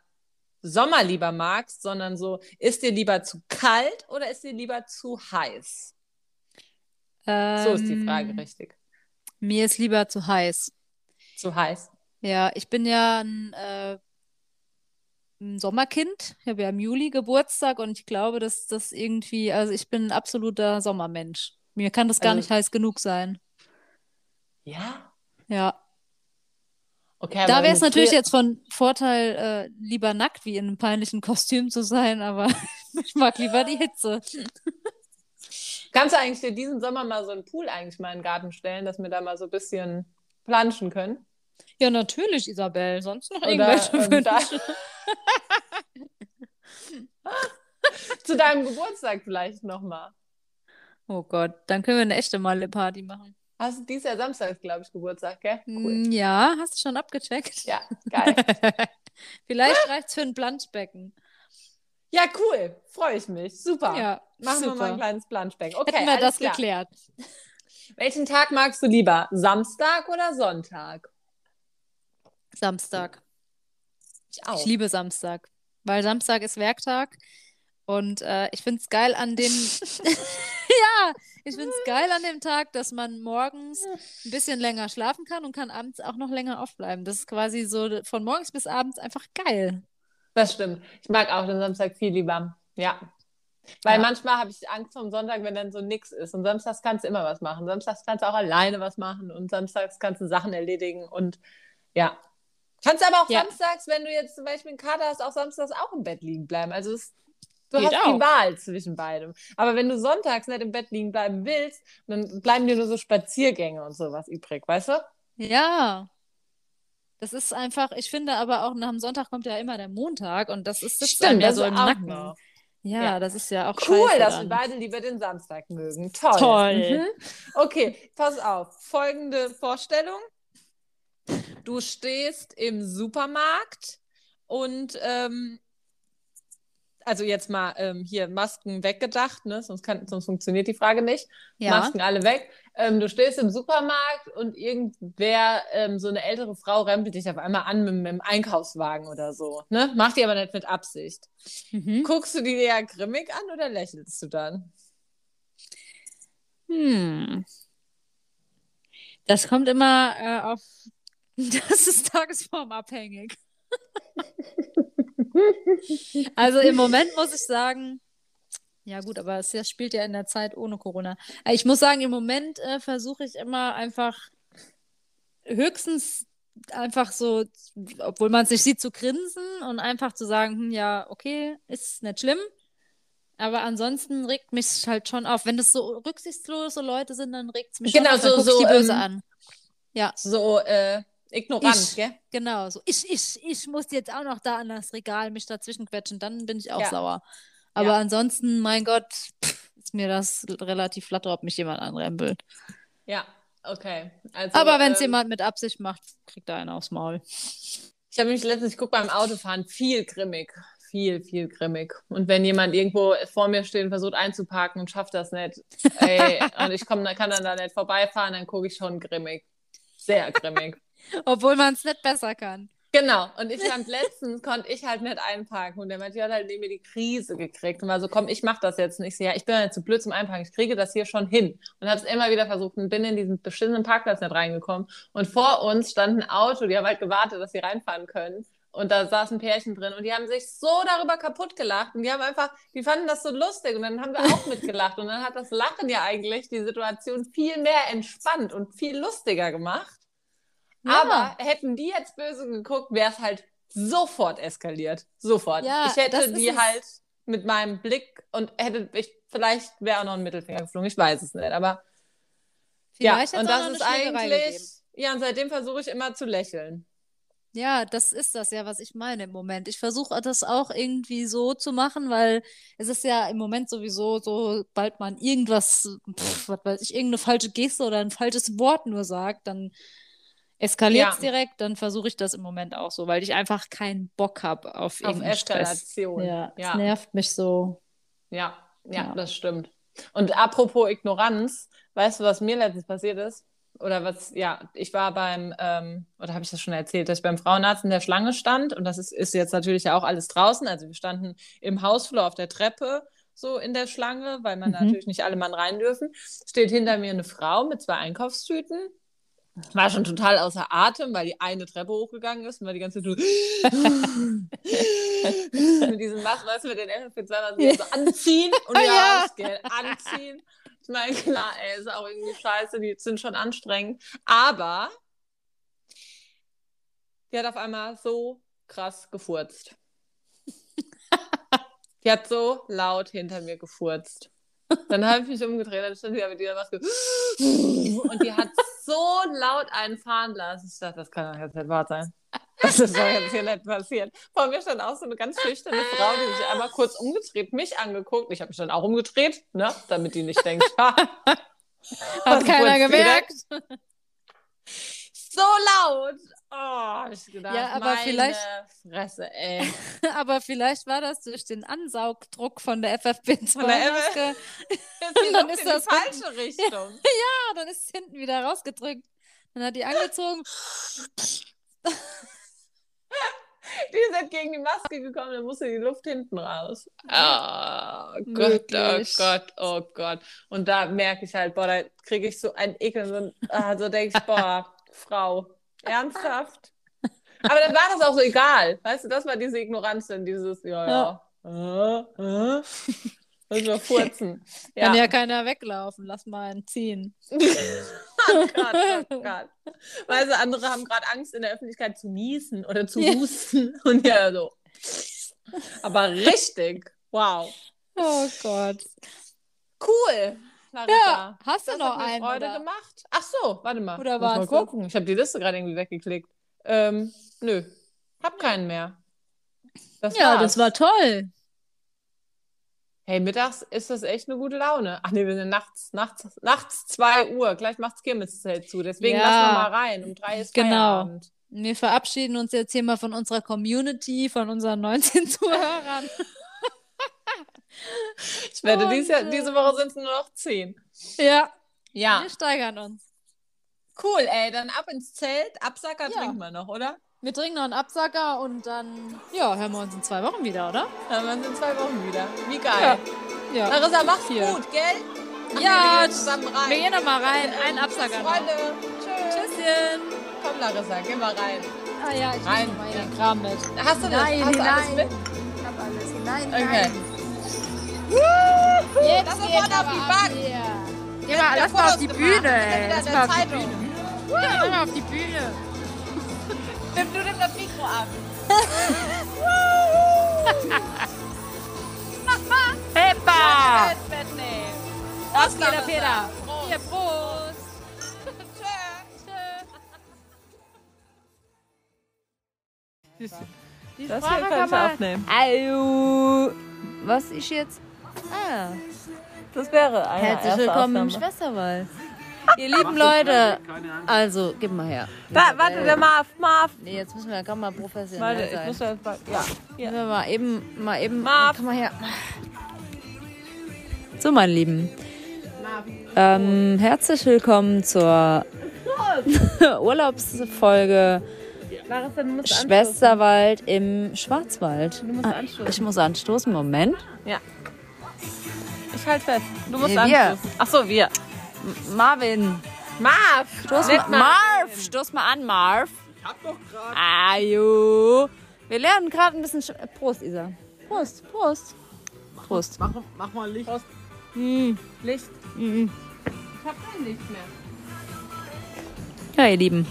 Sommer lieber magst, sondern so, ist dir lieber zu kalt oder ist dir lieber zu heiß? So ist die Ähm, Frage richtig. Mir ist lieber zu heiß. Zu heiß. Ja, ich bin ja ein, äh, ein Sommerkind. Ich habe ja im Juli Geburtstag und ich glaube, dass das irgendwie, also ich bin ein absoluter Sommermensch. Mir kann das gar Also- nicht heiß genug sein. Ja? Ja. Okay, Da wäre es natürlich früher- jetzt von Vorteil, äh, lieber nackt wie in einem peinlichen Kostüm zu sein, aber ich mag lieber die Hitze. Kannst du eigentlich dir diesen Sommer mal so einen Pool eigentlich mal in den Garten stellen, dass wir da mal so ein bisschen planschen können? Ja, natürlich, Isabel. Sonst noch Oder, irgendwelche ähm, Wünsche? Zu deinem Geburtstag vielleicht nochmal. Oh Gott, dann können wir eine echte Malle-Party machen. Hast du dieses Jahr Samstag, glaube ich, Geburtstag, gell? Cool. Mm, Ja, hast du schon abgecheckt? Ja, geil. Vielleicht reicht's für ein Planschbecken. Ja, cool. Freue ich mich. Super. Ja, Machen wir mal ein super. kleines Planschbecken. Okay, Hätten wir das klar. geklärt. Welchen Tag magst du lieber? Samstag oder Sonntag? Samstag. Ich auch. Ich liebe Samstag, weil Samstag ist Werktag und äh, ich finde es geil an dem, ja, ich finde es geil an dem Tag, dass man morgens ein bisschen länger schlafen kann und kann abends auch noch länger aufbleiben. Das ist quasi so von morgens bis abends einfach geil. Das stimmt. Ich mag auch den Samstag viel lieber. Ja. Weil Ja. manchmal habe ich Angst vom Sonntag, wenn dann so nix ist. Und samstags kannst du immer was machen. Samstags kannst du auch alleine was machen und samstags kannst du Sachen erledigen und ja. Kannst aber auch Ja. samstags, wenn du jetzt zum Beispiel einen Kater hast, auch samstags auch im Bett liegen bleiben. Also es, du Geht hast auch. die Wahl zwischen beidem. Aber wenn du sonntags nicht im Bett liegen bleiben willst, dann bleiben dir nur so Spaziergänge und sowas übrig, weißt du? Ja. Das ist einfach, ich finde aber auch nach dem Sonntag kommt ja immer der Montag und das ist sitzt einem Stimmt, ja das so im Nacken. noch. Ja, Ja. das ist ja auch Cool, dass dann. wir beide lieber den Samstag mögen. Toll. Toll. Mhm. Okay, pass auf. Folgende Vorstellung. Du stehst im Supermarkt und ähm, also jetzt mal ähm, hier Masken weggedacht, ne? sonst, kann, sonst funktioniert die Frage nicht. Ja. Masken alle weg. Ähm, du stehst im Supermarkt und irgendwer, ähm, so eine ältere Frau, rempelt dich auf einmal an mit, mit dem Einkaufswagen oder so. Ne? Macht die aber nicht mit Absicht. Mhm. Guckst du die dir ja grimmig an oder lächelst du dann? Hm. Das kommt immer äh, auf. Das ist tagesformabhängig. Also im Moment muss ich sagen, ja gut, aber es spielt ja in der Zeit ohne Corona. Äh, Ich muss sagen, im Moment äh, versuche ich immer einfach höchstens einfach so, obwohl man es nicht sieht, zu grinsen und einfach zu sagen, hm, ja, okay, ist nicht schlimm. Aber ansonsten regt mich halt schon auf. Wenn das so rücksichtslose Leute sind, dann regt es mich Genau, schon auf. So- so, die böse ähm, an. Ja, So äh, ignorant, Ich. gell? genau. So, ich, ich, ich muss jetzt auch noch da an das Regal mich dazwischen quetschen, dann bin ich auch Ja. sauer. Aber Ja. ansonsten, mein Gott, pff, ist mir das relativ flatter, ob mich jemand anrempelt. Ja, okay. Also, Aber wenn es ähm, jemand mit Absicht macht, kriegt er einen aufs Maul. Ich habe mich letztens, ich gucke beim Autofahren, viel grimmig. Viel, viel grimmig. Und wenn jemand irgendwo vor mir steht und versucht einzuparken und schafft das nicht, ey, und ich komm, kann dann da nicht vorbeifahren, dann gucke ich schon grimmig. Sehr grimmig. Obwohl man es nicht besser kann. Genau. Und ich fand, letztens konnte ich halt nicht einparken. Und der Matthias hat halt neben mir die Krise gekriegt und war so, komm, ich mach das jetzt nicht. So, ja, ich bin jetzt zu blöd zum Einparken. Ich kriege das hier schon hin. Und habe es immer wieder versucht und bin in diesen bestimmten Parkplatz nicht reingekommen. Und vor uns stand ein Auto, die haben halt gewartet, dass sie reinfahren können. Und da saß ein Pärchen drin und die haben sich so darüber kaputt gelacht und die haben einfach, die fanden das so lustig und dann haben wir auch mitgelacht und dann hat das Lachen ja eigentlich die Situation viel mehr entspannt und viel lustiger gemacht. Ja. Aber hätten die jetzt böse geguckt, wäre es halt sofort eskaliert. Sofort. Ja, ich hätte die halt mit meinem Blick und hätte ich, vielleicht wäre auch noch ein Mittelfinger geflogen, ich weiß es nicht, aber ja, Vielleicht hat's und das ist eigentlich, ja, und seitdem versuche ich immer zu lächeln. Ja, das ist das ja, was ich meine im Moment. Ich versuche das auch irgendwie so zu machen, weil es ist ja im Moment sowieso so, bald man irgendwas, pff, was weiß ich, irgendeine falsche Geste oder ein falsches Wort nur sagt, dann eskaliert es Ja. direkt. Dann versuche ich das im Moment auch so, weil ich einfach keinen Bock habe auf Auf. Eskalation. Ja, es ja. nervt mich so. Ja, ja, Ja. das stimmt. Und apropos Ignoranz, weißt du, was mir letztens passiert ist? Oder was, ja, ich war beim, ähm, oder habe ich das schon erzählt, dass ich beim Frauenarzt in der Schlange stand und das ist, ist jetzt natürlich ja auch alles draußen. Also wir standen im Hausflur auf der Treppe so in der Schlange, weil man Mhm. natürlich nicht alle Mann rein dürfen. Steht hinter mir eine Frau mit zwei Einkaufstüten. War schon total außer Atem, weil die eine Treppe hochgegangen ist und war die ganze Zeit mit diesem Mask, weißt du, mit den FFP2 so anziehen und ja, Ja. das Geld anziehen. Ich meine, klar, ey, ist auch irgendwie scheiße, die sind schon anstrengend. Aber die hat auf einmal so krass gefurzt. Die hat so laut hinter mir gefurzt. Dann habe ich mich umgedreht, dann stand sie mit dieser Maske. Und die hat so laut einen fahren lassen. Ich dachte, das kann doch jetzt nicht wahr sein. Das ist doch jetzt hier nicht passiert. Vor mir stand auch so eine ganz schüchterne Frau, die sich einmal kurz umgedreht, mich angeguckt. Ich habe mich dann auch umgedreht, ne? damit die nicht denkt, ha, Hat keiner gemerkt. so laut. Oh, hab ich gedacht, Ja, aber meine vielleicht- Fresse, ey. Aber vielleicht war das durch den Ansaugdruck von der FFP2-Maske. Von der FF Jetzt Und dann ist in die das falsche Richtung. Ja, dann ist es hinten wieder rausgedrückt. Dann hat die angezogen. Die ist halt gegen die Maske gekommen, dann musste die Luft hinten raus. Oh Gott, oh. Gott, oh Gott. Und da merke ich halt, boah, da kriege ich so ein Ekel. So, ein- ah, so denke ich, boah, Frau, ernsthaft? Aber dann war das auch so egal. Weißt du, das war diese Ignoranz, dann dieses, ja, ja. Äh, äh. Das war Furzen. Kann Ja. ja keiner weglaufen. Lass mal einen ziehen. Oh Gott, oh Gott. Weißt du, andere haben gerade Angst, in der Öffentlichkeit zu niesen oder zu Ja. husten. Und ja, so. Aber richtig. Wow. Oh Gott. Cool. Larissa. Ja, hast du Das noch hat mir einen? Freude oder? gemacht. Ach so, warte mal. Oder Muss mal gucken. Ich habe die Liste gerade irgendwie weggeklickt. Ähm, nö. Hab keinen mehr. Das Ja, war's. das war toll. Hey, mittags ist das echt eine gute Laune. Ach nee, wir sind nachts, nachts, nachts 2 Uhr. Gleich macht's Kirmeszelt zu. Deswegen Ja. lassen wir mal rein. Um drei ist Genau. Feierabend. Wir verabschieden uns jetzt hier mal von unserer Community, von unseren 19 Zuhörern. Ich wette, Und, dies Jahr, äh, diese Woche sind es nur noch 10. Ja, Ja. wir steigern uns. Cool, ey. Dann ab ins Zelt. Absacker Ja. trinken wir noch, oder? Wir trinken noch einen Absacker und dann, ja, hören wir uns in zwei Wochen wieder, oder? Hören wir uns in zwei Wochen wieder. Wie geil. Ja. Larissa, mach's Hier. gut, gell? Ach, Ja, wir gehen zusammen rein. Wir gehen noch mal rein. Ein Ähm, Absacker. tschüss, noch. Freunde. Tschüss. Tschüsschen. Komm, Larissa, geh mal rein. Ah ja, ich Rein. nehme mal den Kram mit. Hast du das? Nein, Hast du alles nein. mit? Ich hab alles hinein. Okay. Jetzt Lass uns geht's vorne auf die ab Bank. hier. Geh Ja, mal, lass mal auf die. Bühne, Das Lass mal auf die. Bühne. Ja, lass mal auf die Bühne. Nimm du nimm das Mikro ab. Nehmen. Auf geht der. Peter. Prost. Hier, Prost. Tschö. Die Das Sprache hier kann man... aufnehmen. Hallo. Was ist jetzt? Ah, Das wäre eine herzlich willkommen im. Schwesterwald. Ihr lieben Leute, also, gib mal her. Da, warte, der Marv, Marv. Nee, jetzt müssen wir gerade mal professionell Warte, ich sein. muss das mal, ja. Müssen wir mal eben, mal eben, Marv. komm mal her. So, meine Lieben. Ähm, herzlich willkommen zur Urlaubsfolge. Schwesterwald im Schwarzwald. Du musst Ah, anstoßen. Ich muss anstoßen, Moment. Ja. Ich halte fest. Du musst Nee, wir. anstoßen. Ach so, wir. Marvin, Marv! stoß Nicht mal, Marv, stoß mal an, Marv. Ich hab doch gerade. Ajo. Wir lernen gerade ein bisschen. Sch Prost, Isa. Prost, Prost. Prost. Mach, mach mal Licht. Mm, Licht. mm. Ich hab kein Licht mehr. Ja, ihr Lieben.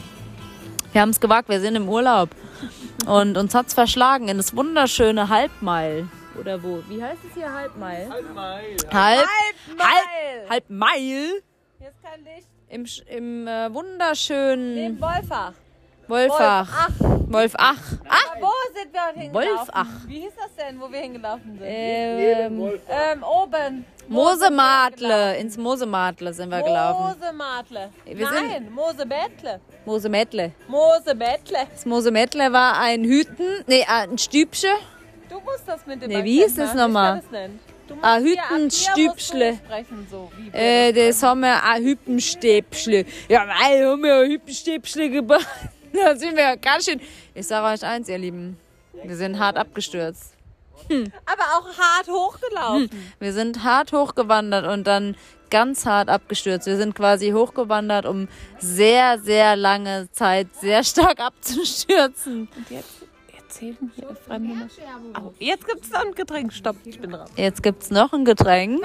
Wir haben es gewagt, wir sind im Urlaub. Und uns hat's verschlagen in das wunderschöne Halbmeil. Oder wo? Wie heißt es hier? Halbmeil? Mal. Halb, Halbmeil. Halbmeil. Hier ist kein Licht. Im, im äh, wunderschönen Neben Wolfach. Wolfach. Ach, Wolfach. Ach, wo sind wir heute hingelaufen? Wolfach. Wie hieß das denn, wo wir hingelaufen sind? ähm, Ähm, oben. Mosemadle. Ins Mosemadle sind wir gelaufen. Mosemadle. Nein, Mosebettle. Mosemettle. Mosebettle. Das Mosemettle war ein Hüten, nee, ein Stübchen. Du musst das mit dem Nee, wie hieß das nochmal? Hütenstübchle. sprechen, so Äh, das haben wir ein Hüppenstäbchle. Ja, weil haben wir ein Hüppenstäbchle gebaut. Da sind wir ganz schön. Ich sage euch eins, ihr Lieben. Wir sind hart abgestürzt. Aber auch hart hochgelaufen. Wir sind hart hochgewandert und dann ganz hart abgestürzt. Wir sind quasi hochgewandert, um sehr, sehr lange Zeit sehr stark abzustürzen. Und jetzt erzählen hier fremde Menschen. Oh, jetzt gibt es noch ein Getränk. Stopp, ich bin dran. Jetzt gibt's noch ein Getränk.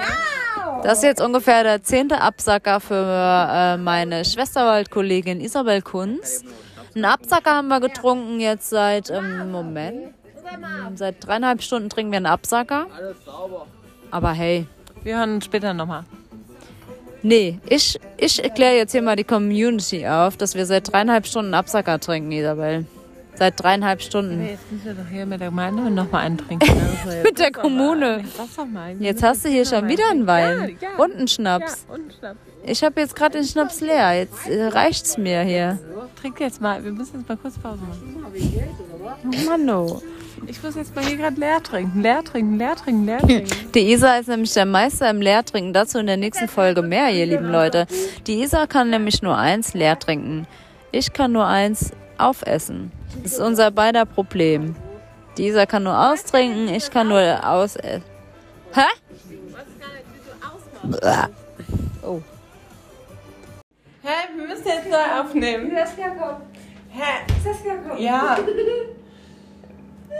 Das ist jetzt ungefähr der zehnte Absacker für äh, meine Schwesterwald-Kollegin Isabel Kunz. Einen Absacker haben wir getrunken jetzt seit, ähm, Moment, seit dreieinhalb Stunden trinken wir einen Absacker. Alles sauber. Aber hey, Wir hören später nochmal. nee, ich, ich erkläre jetzt hier mal die Community auf, dass wir seit dreieinhalb Stunden einen Absacker trinken, Isabel. Seit dreieinhalb Stunden. Jetzt müssen wir doch hier mit der Gemeinde nochmal einen trinken. Also Mit der Kommune. Mal. Jetzt hast du hier schon wieder einen Wein. Ja, ja. Und einen Schnaps. Ja, und Schnaps. Ich habe jetzt gerade den Schnaps leer. Jetzt äh, reicht's mir hier. Trink jetzt mal. Wir müssen jetzt mal kurz Pause machen. Oh Mann, oh. Ich muss jetzt mal hier gerade leer trinken. Leer trinken, leer trinken, leer trinken. Die Isa ist nämlich der Meister im Leertrinken. Dazu in der nächsten Folge mehr, ihr lieben Leute. Die Isa kann nämlich nur eins leer trinken. Ich kann nur eins aufessen. Das ist unser beider Problem. Die Isa kann nur austrinken, ich kann nur ausessen. Hä? Oh. Hä? Wir müssen jetzt neu aufnehmen. Hä? Ja.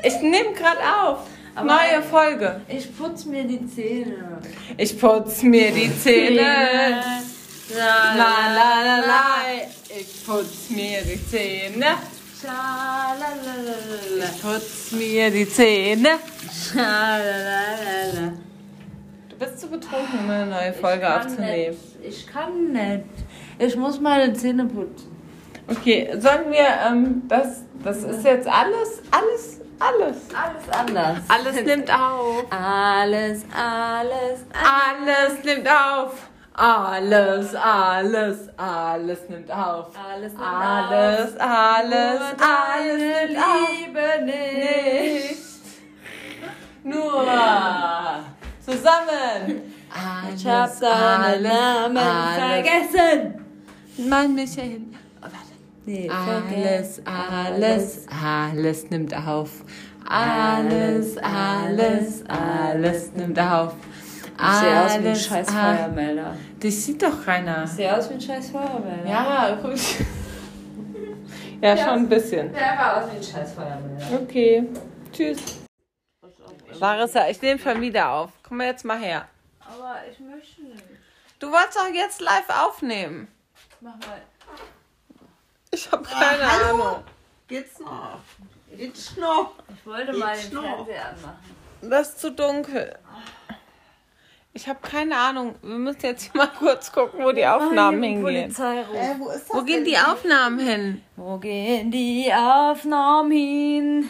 Ich nehme gerade auf. Neue Folge. Ich putze mir die Zähne. Ich putz mir die Zähne. La la la la. Ich putz mir die Zähne. Ich putz mir die Zähne. Du bist zu betrunken, um eine neue Folge aufzunehmen. Ich kann nicht. Ich muss meine Zähne putzen. Okay, sollen wir, ähm, das, das ist jetzt alles, alles, alles. Alles anders. Alles nimmt auf. Alles, alles, Alles nimmt auf. Alles, alles, alles nimmt auf. alles, Alles, alles, alles nimmt auf. Liebe nicht. Nur zusammen. Ich hab deinen Namen vergessen. Mein Michael. Nee, Alles, alles, alles nimmt auf. Alles, alles, alles nimmt auf. Ich sehe aus wie ein scheiß ah- Feuermelder. Dich sieht doch keiner. Ich sehe aus wie ein scheiß Feuermelder. Ja, ruhig. Ja, schon ein bisschen. Der war aus wie ein scheiß Feuermelder. Okay. Tschüss. Larissa, ich nehme schon wieder auf. Komm jetzt mal her. Aber ich möchte nicht. Du wolltest doch jetzt live aufnehmen. Mach mal. Ich habe keine Ahnung. Geht's noch? Geht's noch? Ich wollte mal den noch. Fernseher anmachen. Das ist zu dunkel. Ich habe keine Ahnung. Wir müssen jetzt hier mal kurz gucken, wo die Aufnahmen hingehen. Polizei ruft. wo ist das Wo gehen die Aufnahmen hin? Wo gehen die Aufnahmen hin?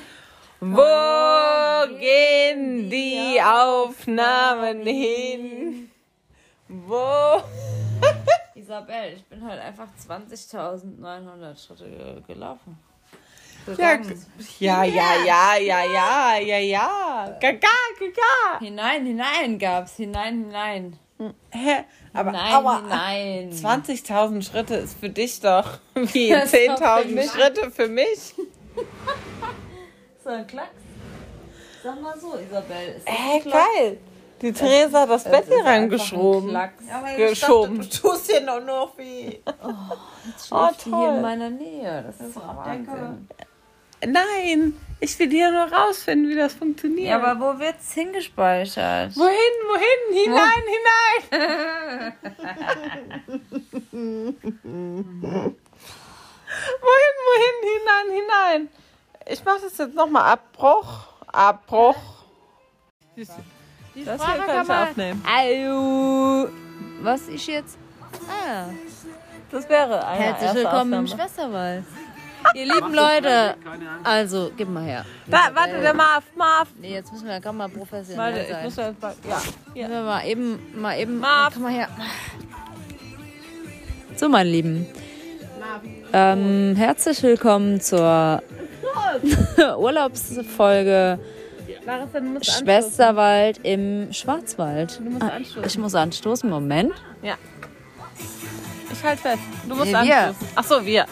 Wo gehen die Aufnahmen hin? Wo? Isabel, ich bin halt einfach 20.900 Schritte ge- gelaufen. Ja, ja, ja, ja, ja, ja, ja, ja. Gaga, gaga. hinein, hinein gab's. Hinein, hinein. Hä? Aber, Nein, hinein. 20.000 Schritte ist für dich doch wie Das ist doch für 10.000 mich. Schritte für mich. So ein Klacks. Sag mal so, Isabel. Ist das Hä, ein Klacks? geil. Die Theresa hat das Bett ist hier reingeschoben. Ja, Geschoben. dachte, du tust hier noch, noch wie. Jetzt Oh, schläft hier toll. in meiner Nähe. Das ist ist Wahnsinn. Nein, ich will hier nur rausfinden, wie das funktioniert. Ja, aber wo wird's hingespeichert? wohin, wohin? Hinein, hinein. wohin, wohin? Hinein, hinein. Ich mache das jetzt nochmal. Abbruch, Abbruch. Die Das hier kann ich aufnehmen. Ayo. Was ist jetzt? Ah, Das wäre eine herzlich willkommen im. Schwesterwald. Ihr lieben Leute, also, gib mal her. Da, warte, der Marv, Marv. Nee, jetzt müssen wir ganz mal professionell Warte, ich sein. muss jetzt mal, ja. Müssen wir mal eben, mal eben, Marv. komm mal her. So, meine Lieben. Ähm, herzlich willkommen zur Urlaubsfolge Larissa, du Schwesterwald im Schwarzwald. musst Ah, anstoßen. ich muss anstoßen, Moment. Ja. Ich halte fest. Du musst Nee, wir. anstoßen. Ach so, wir.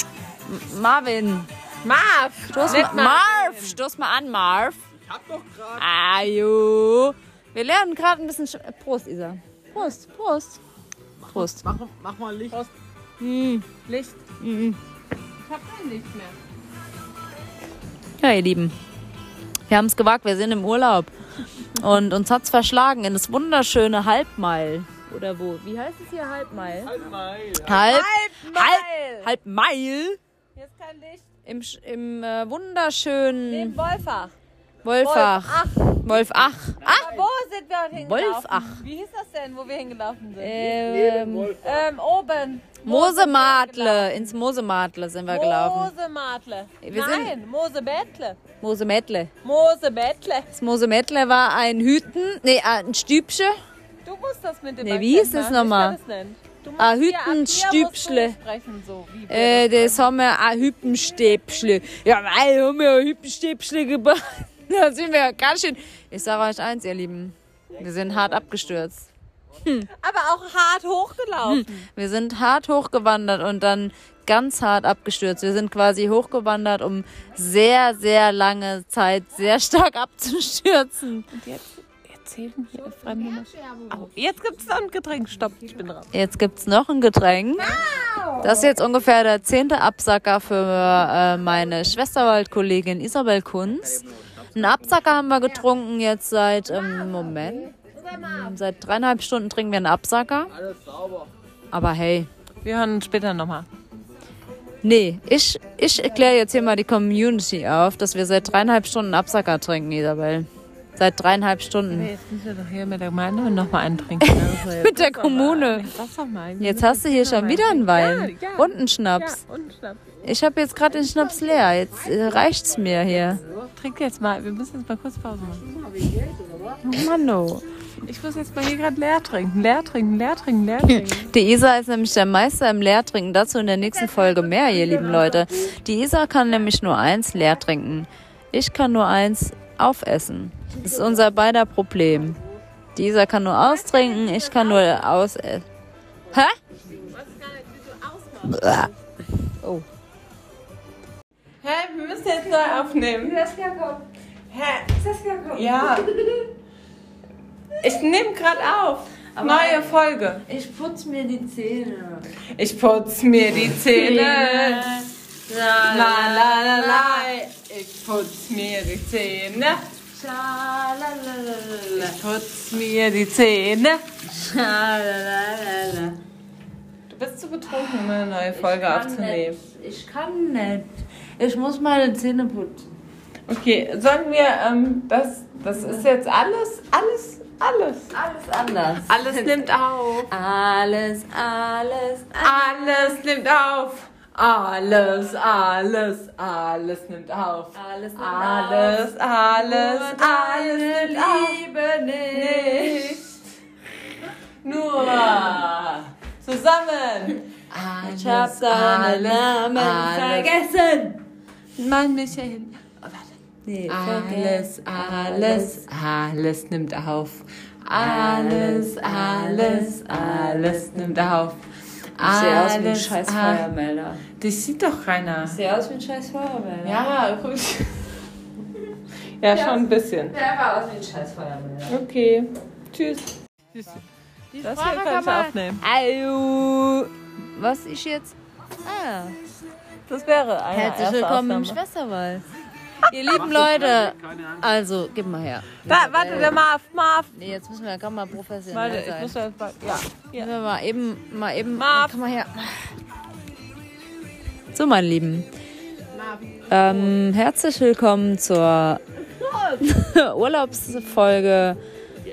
Marvin, Marv. stoß mal, Marv, stoß mal an, Marv. Ich hab doch gerade. Ajo. Wir lernen gerade ein bisschen. Sch Prost, Isa. Prost, Prost. Prost. Mach, mach mal Licht. Mm, Licht. mm, mm. Ich habe kein Licht mehr. Ja, ihr Lieben. Wir haben es gewagt, wir sind im Urlaub. Und uns hat's verschlagen in das wunderschöne Halbmeil. Oder wo? Wie heißt es hier? Halbmeil? Mal. Halb, Halb Halbmeil. Hier ist kein Licht. Im, Sch- im äh, wunderschönen Neben Wolfach. Wolfach. Wolfach. Ach, Aber wo sind wir heute hingelaufen? Wolfach. Wie hieß das denn, wo wir hingelaufen sind? ähm, Ähm, oben. Mosemadle. Ins Mosemadle sind wir gelaufen. Mosemadle. Wir Nein, Mosebettle. Mosemädle. Mosebettle. Das Mosemädle war ein Hüten, nee, ein Stübchen. Du musst das mit dem Nee, wie Akzent ist das machen. nochmal? Ich kann das nennen. Ah, Hütenstübchle. sprechen, so Äh, das haben wir ein Hüppenstäbchle. Ja, weil haben wir ein Hüppenstäbchle gebaut. Da sind wir ganz schön. Ich sage euch eins, ihr Lieben. Wir sind hart abgestürzt. Aber auch hart hochgelaufen. Wir sind hart hochgewandert und dann ganz hart abgestürzt. Wir sind quasi hochgewandert, um sehr, sehr lange Zeit sehr stark abzustürzen. Und jetzt erzählen hier Fremde. Oh, jetzt gibt's noch ein Getränk. Stopp, ich bin dran. Jetzt gibt's noch ein Getränk. Das ist jetzt ungefähr der zehnte Absacker für äh, meine Schwesterwald-Kollegin Isabel Kunz. Einen Absacker haben wir getrunken jetzt seit, ähm, Moment, seit dreieinhalb Stunden trinken wir einen Absacker. Alles sauber. Aber hey, Wir hören später nochmal. nee, ich, ich erkläre jetzt hier mal die Community auf, dass wir seit dreieinhalb Stunden einen Absacker trinken, Isabel. Seit dreieinhalb Stunden. Jetzt müssen wir doch hier mit der Gemeinde und nochmal einen trinken. Also Mit der Kommune. Mal. Jetzt hast du hier schon wieder einen Wein. Ja, ja. Und einen Schnaps. Ja, und Schnaps. Ich habe jetzt gerade den Schnaps leer. Jetzt äh, reicht's mir hier. Trink jetzt mal. Wir müssen jetzt mal kurz Pause machen. Oh Mann, oh. Ich muss jetzt mal hier gerade leer trinken. Leer trinken, leer trinken, leer trinken. Die Isa ist nämlich der Meister im Leertrinken. Dazu in der nächsten Folge mehr, ihr lieben Leute. Die Isa kann nämlich nur eins leer trinken. Ich kann nur eins aufessen. Das ist unser beider Problem. Die Isa kann nur austrinken, ich kann nur ausessen. Hä? Oh. Hä? Wir müssen jetzt neu aufnehmen. Hä? Ja. Ich nehme gerade auf. Neue Folge. Ich putz mir die Zähne. Ich putz mir die Zähne. La la la la. Ich putz mir die Zähne. Ich putz mir die Zähne. Du bist zu betrunken, um eine neue Folge aufzunehmen. Ich kann nicht. Ich muss meine Zähne putzen. Okay, sagen wir, ähm, das, das ist jetzt alles, alles, alles. Alles anders. Alles nimmt auf. Alles, alles, Alles nimmt auf. Alles, alles, alles nimmt auf. alles, nimmt Alles, alles, alles nimmt auf. Liebe nicht. Nur zusammen. Ich hab deinen Namen vergessen. Mein Michael. Nee, Alles, alles, alles nimmt auf. Alles, alles, alles nimmt auf. Sehe aus wie ein scheiß ah. Feuermelder. Das sieht doch keiner. Sehe aus wie ein scheiß Feuermelder. Ja, guck. Ja, schon ein bisschen. Der einfach aus wie ein scheiß Feuermelder. Okay. Tschüss. Die Das hier kannst du aufnehmen. Hallo. Was ist jetzt? Ah, Das wäre eine herzlich willkommen im Aufnahme. Schwesterwald. Ihr lieben Leute, also, gib mal her. Da, warte, der Marv, Marv. Nee, jetzt müssen wir gerade mal professionell Warte, ich sein. muss das mal. Ja. Mal eben, mal eben. Marv. Komm mal her. So, meine Lieben. Ähm, herzlich willkommen zur Urlaubsfolge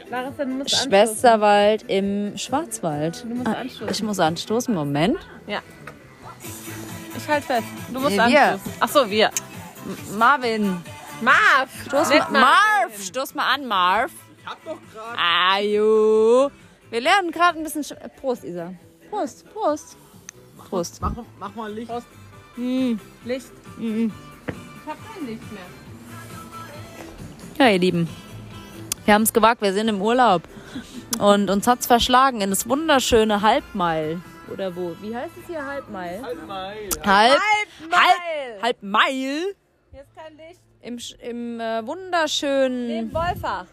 Larissa, du Schwesterwald im Schwarzwald. musst Ah, anstoßen. ich muss anstoßen, Moment. Ja. Ich halte fest. Du musst Nee, wir. anstoßen. Ach so, wir. Marvin, Marv. stoß mal, Marv, stoß mal an, Marv. Ich hab doch gerade. Ajo. Wir lernen gerade ein bisschen. Sch Prost, Isa. Prost, Prost. Prost. Mach, mach mal Licht. Mm, Licht. mm, mm. Ich hab kein Licht mehr. Ja, ihr Lieben, wir haben es gewagt, wir sind im Urlaub. Und uns hat's verschlagen in das wunderschöne Halbmeil. Oder wo? Wie heißt es hier? Halbmeil? Mal. Halb, Halb. Halbmeil Hier ist kein Licht. im, im äh, wunderschönen Neben Wolfach.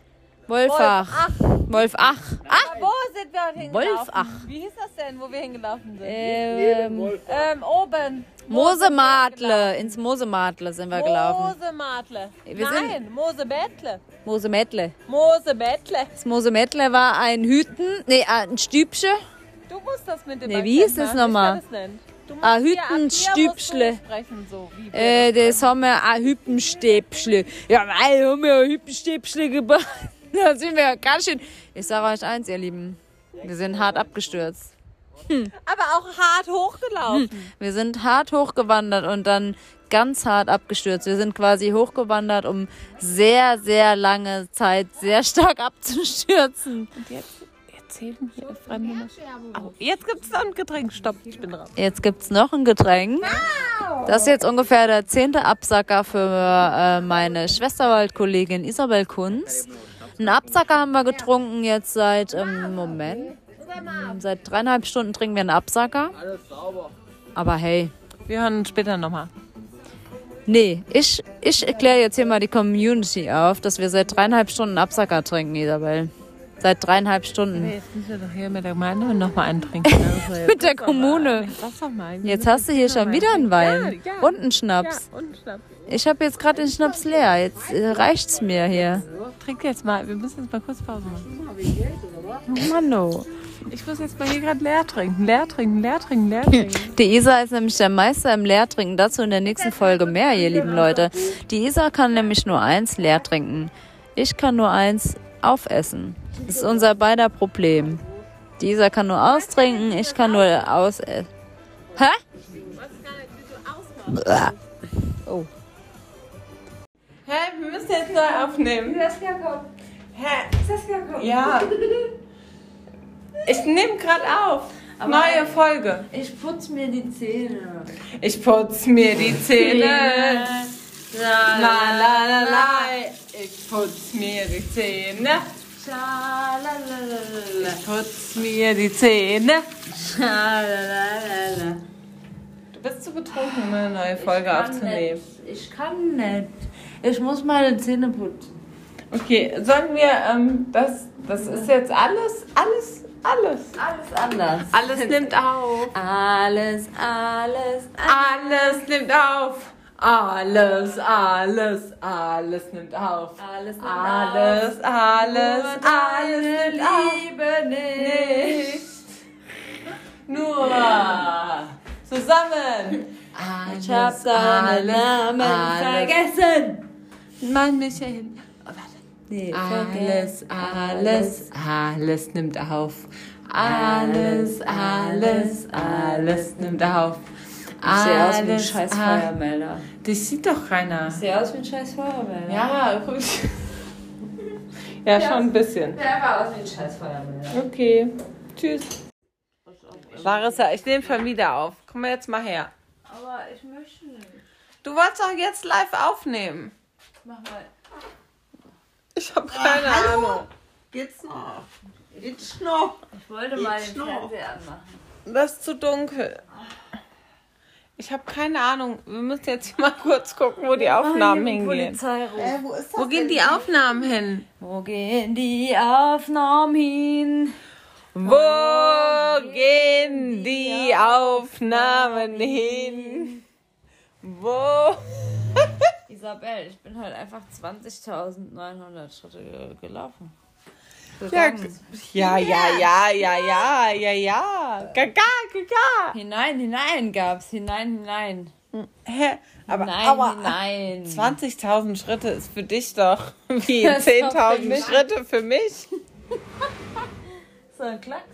Wolfach. Wolfach. Ach, Aber wo sind wir hingelaufen? Wolfach. Wie hieß das denn, wo wir hingelaufen sind? ähm, Ähm, oben. Mosemadle. Ins Mosemadle sind wir gelaufen. Mosemadle. Nein, Mosebettle. Mosemädle. Mosebettle. Das Mosemädle war ein Hüten, nee, ein Stübchen. Du musst das mit dem Nee, wie ist das nochmal? Ich kann das nicht. Ah, Hütenstübchle. sprechen, so Äh, das haben wir ein Hüppenstäbchle. Ja, weil haben wir ein Hüppenstäbchle gebaut. Da sind wir ganz schön. Ich sage euch eins, ihr Lieben. Wir sind hart abgestürzt. Aber auch hart hochgelaufen. Wir sind hart hochgewandert und dann ganz hart abgestürzt. Wir sind quasi hochgewandert, um sehr, sehr lange Zeit sehr stark abzustürzen. Und jetzt erzählen hier fremde. Oh, jetzt gibt's noch ein Getränk. Stopp, ich bin dran. Jetzt gibt's noch ein Getränk. Das ist jetzt ungefähr der zehnte Absacker für äh, meine Schwesterwald-Kollegin Isabel Kunz. Einen Absacker haben wir getrunken jetzt seit, ähm, Moment, seit dreieinhalb Stunden trinken wir einen Absacker. Alles sauber. Aber hey, Wir hören später nochmal. nee, ich, ich erkläre jetzt hier mal die Community auf, dass wir seit dreieinhalb Stunden Absacker trinken, Isabel. Seit dreieinhalb Stunden. Jetzt müssen wir doch hier mit der Gemeinde und nochmal einen trinken. Mit der Kommune. Mal. Jetzt hast du hier schon wieder einen Wein. Ja, ja. Und einen Schnaps. Ja, und Schnaps. Ich habe jetzt gerade den Schnaps leer. Jetzt äh, reicht's mir hier. Trink jetzt mal. Wir müssen jetzt mal kurz Pause machen. Mann, oh. Ich muss jetzt mal hier gerade leer trinken. Leer trinken, leer trinken, leer trinken. Die Isa ist nämlich der Meister im Leertrinken. Dazu in der nächsten Folge mehr, ihr lieben Leute. Die Isa kann nämlich nur eins leer trinken. Ich kann nur eins aufessen. Das ist unser beider Problem. Die Isa kann nur austrinken, ich kann nur ausessen. Hä? Oh. Hä, wir müssen jetzt neu aufnehmen. Hä? Ja. Ich nehme gerade auf. Neue Folge. Ich putz mir die Zähne. Ich putz mir die Zähne. La la la la. Ich putz mir die Zähne. Ich putz mir die Zähne. Du bist zu betrunken, um eine neue Folge aufzunehmen. Ich kann nicht. Ich muss meine Zähne putzen. Okay, sollen wir, ähm, das, das ist jetzt alles, alles, alles. Alles anders. Alles nimmt auf. Alles, alles, Alles nimmt auf. Alles, alles, alles nimmt auf. alles, nimmt Alles, alles, Nur alles deine nimmt auf. Liebe nicht. Nicht. Nur zusammen. Ich hab deinen Namen vergessen. Mein Michael. Oh, warte. Nee, Alles, alles, alles nimmt auf. Alles, alles, alles nimmt auf. Sehe aus wie ein scheiß ah, Feuermelder. Das sieht doch keiner. Sehe aus wie ein scheiß Feuermelder. Ja, guck. Ja, schon ein bisschen. Der einfach aus wie ein scheiß Feuermelder. Okay. Tschüss. Larissa, ich nehme schon wieder auf. Komm mal jetzt mal her. Aber ich möchte nicht. Du wolltest doch jetzt live aufnehmen. Mach mal. Ich habe keine Ahnung. Geht's noch? Geht's noch? Ich wollte mal Jetzt den noch. Fernseher anmachen. Das ist zu dunkel. Ich habe keine Ahnung. Wir müssen jetzt hier mal kurz gucken, wo die Aufnahmen hingehen. Äh, wo ist das Wo gehen die Aufnahmen hin? Wo gehen die Aufnahmen hin? Wo gehen die Aufnahmen hin? Wo? Isabel, ich bin halt einfach 20.900 Schritte ge- gelaufen. Ja, Gegangen. ja, ja, ja, ja, ja, ja, ja. Gaga, gaga. Hinein, hinein gab's. Hinein, hinein. Hä? Aber, hinein, aber hinein. 20.000 Schritte ist für dich doch wie Das ist doch für 10.000 mich. Schritte für mich. So ein Klacks.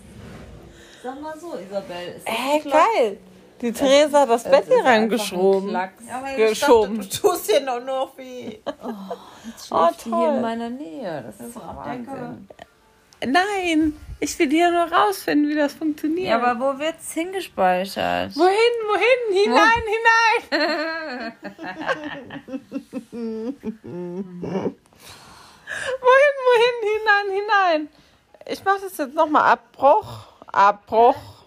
Sag mal so, Isabel. Ist das Hä, Klacks? geil. Die Theresa hat das Bett hier einfach ein reingeschoben. Klacks. Geschoben. Du tust hier noch noch wie. Oh, Schläft die hier in toll. meiner Nähe. Das ist Wahnsinn. Nein, ich will hier nur rausfinden, wie das funktioniert. Ja, aber wo wird's hingespeichert? wohin, wohin? Hinein, hinein. wohin, wohin? Hinein, hinein. Ich mache das jetzt nochmal. Abbruch, Abbruch.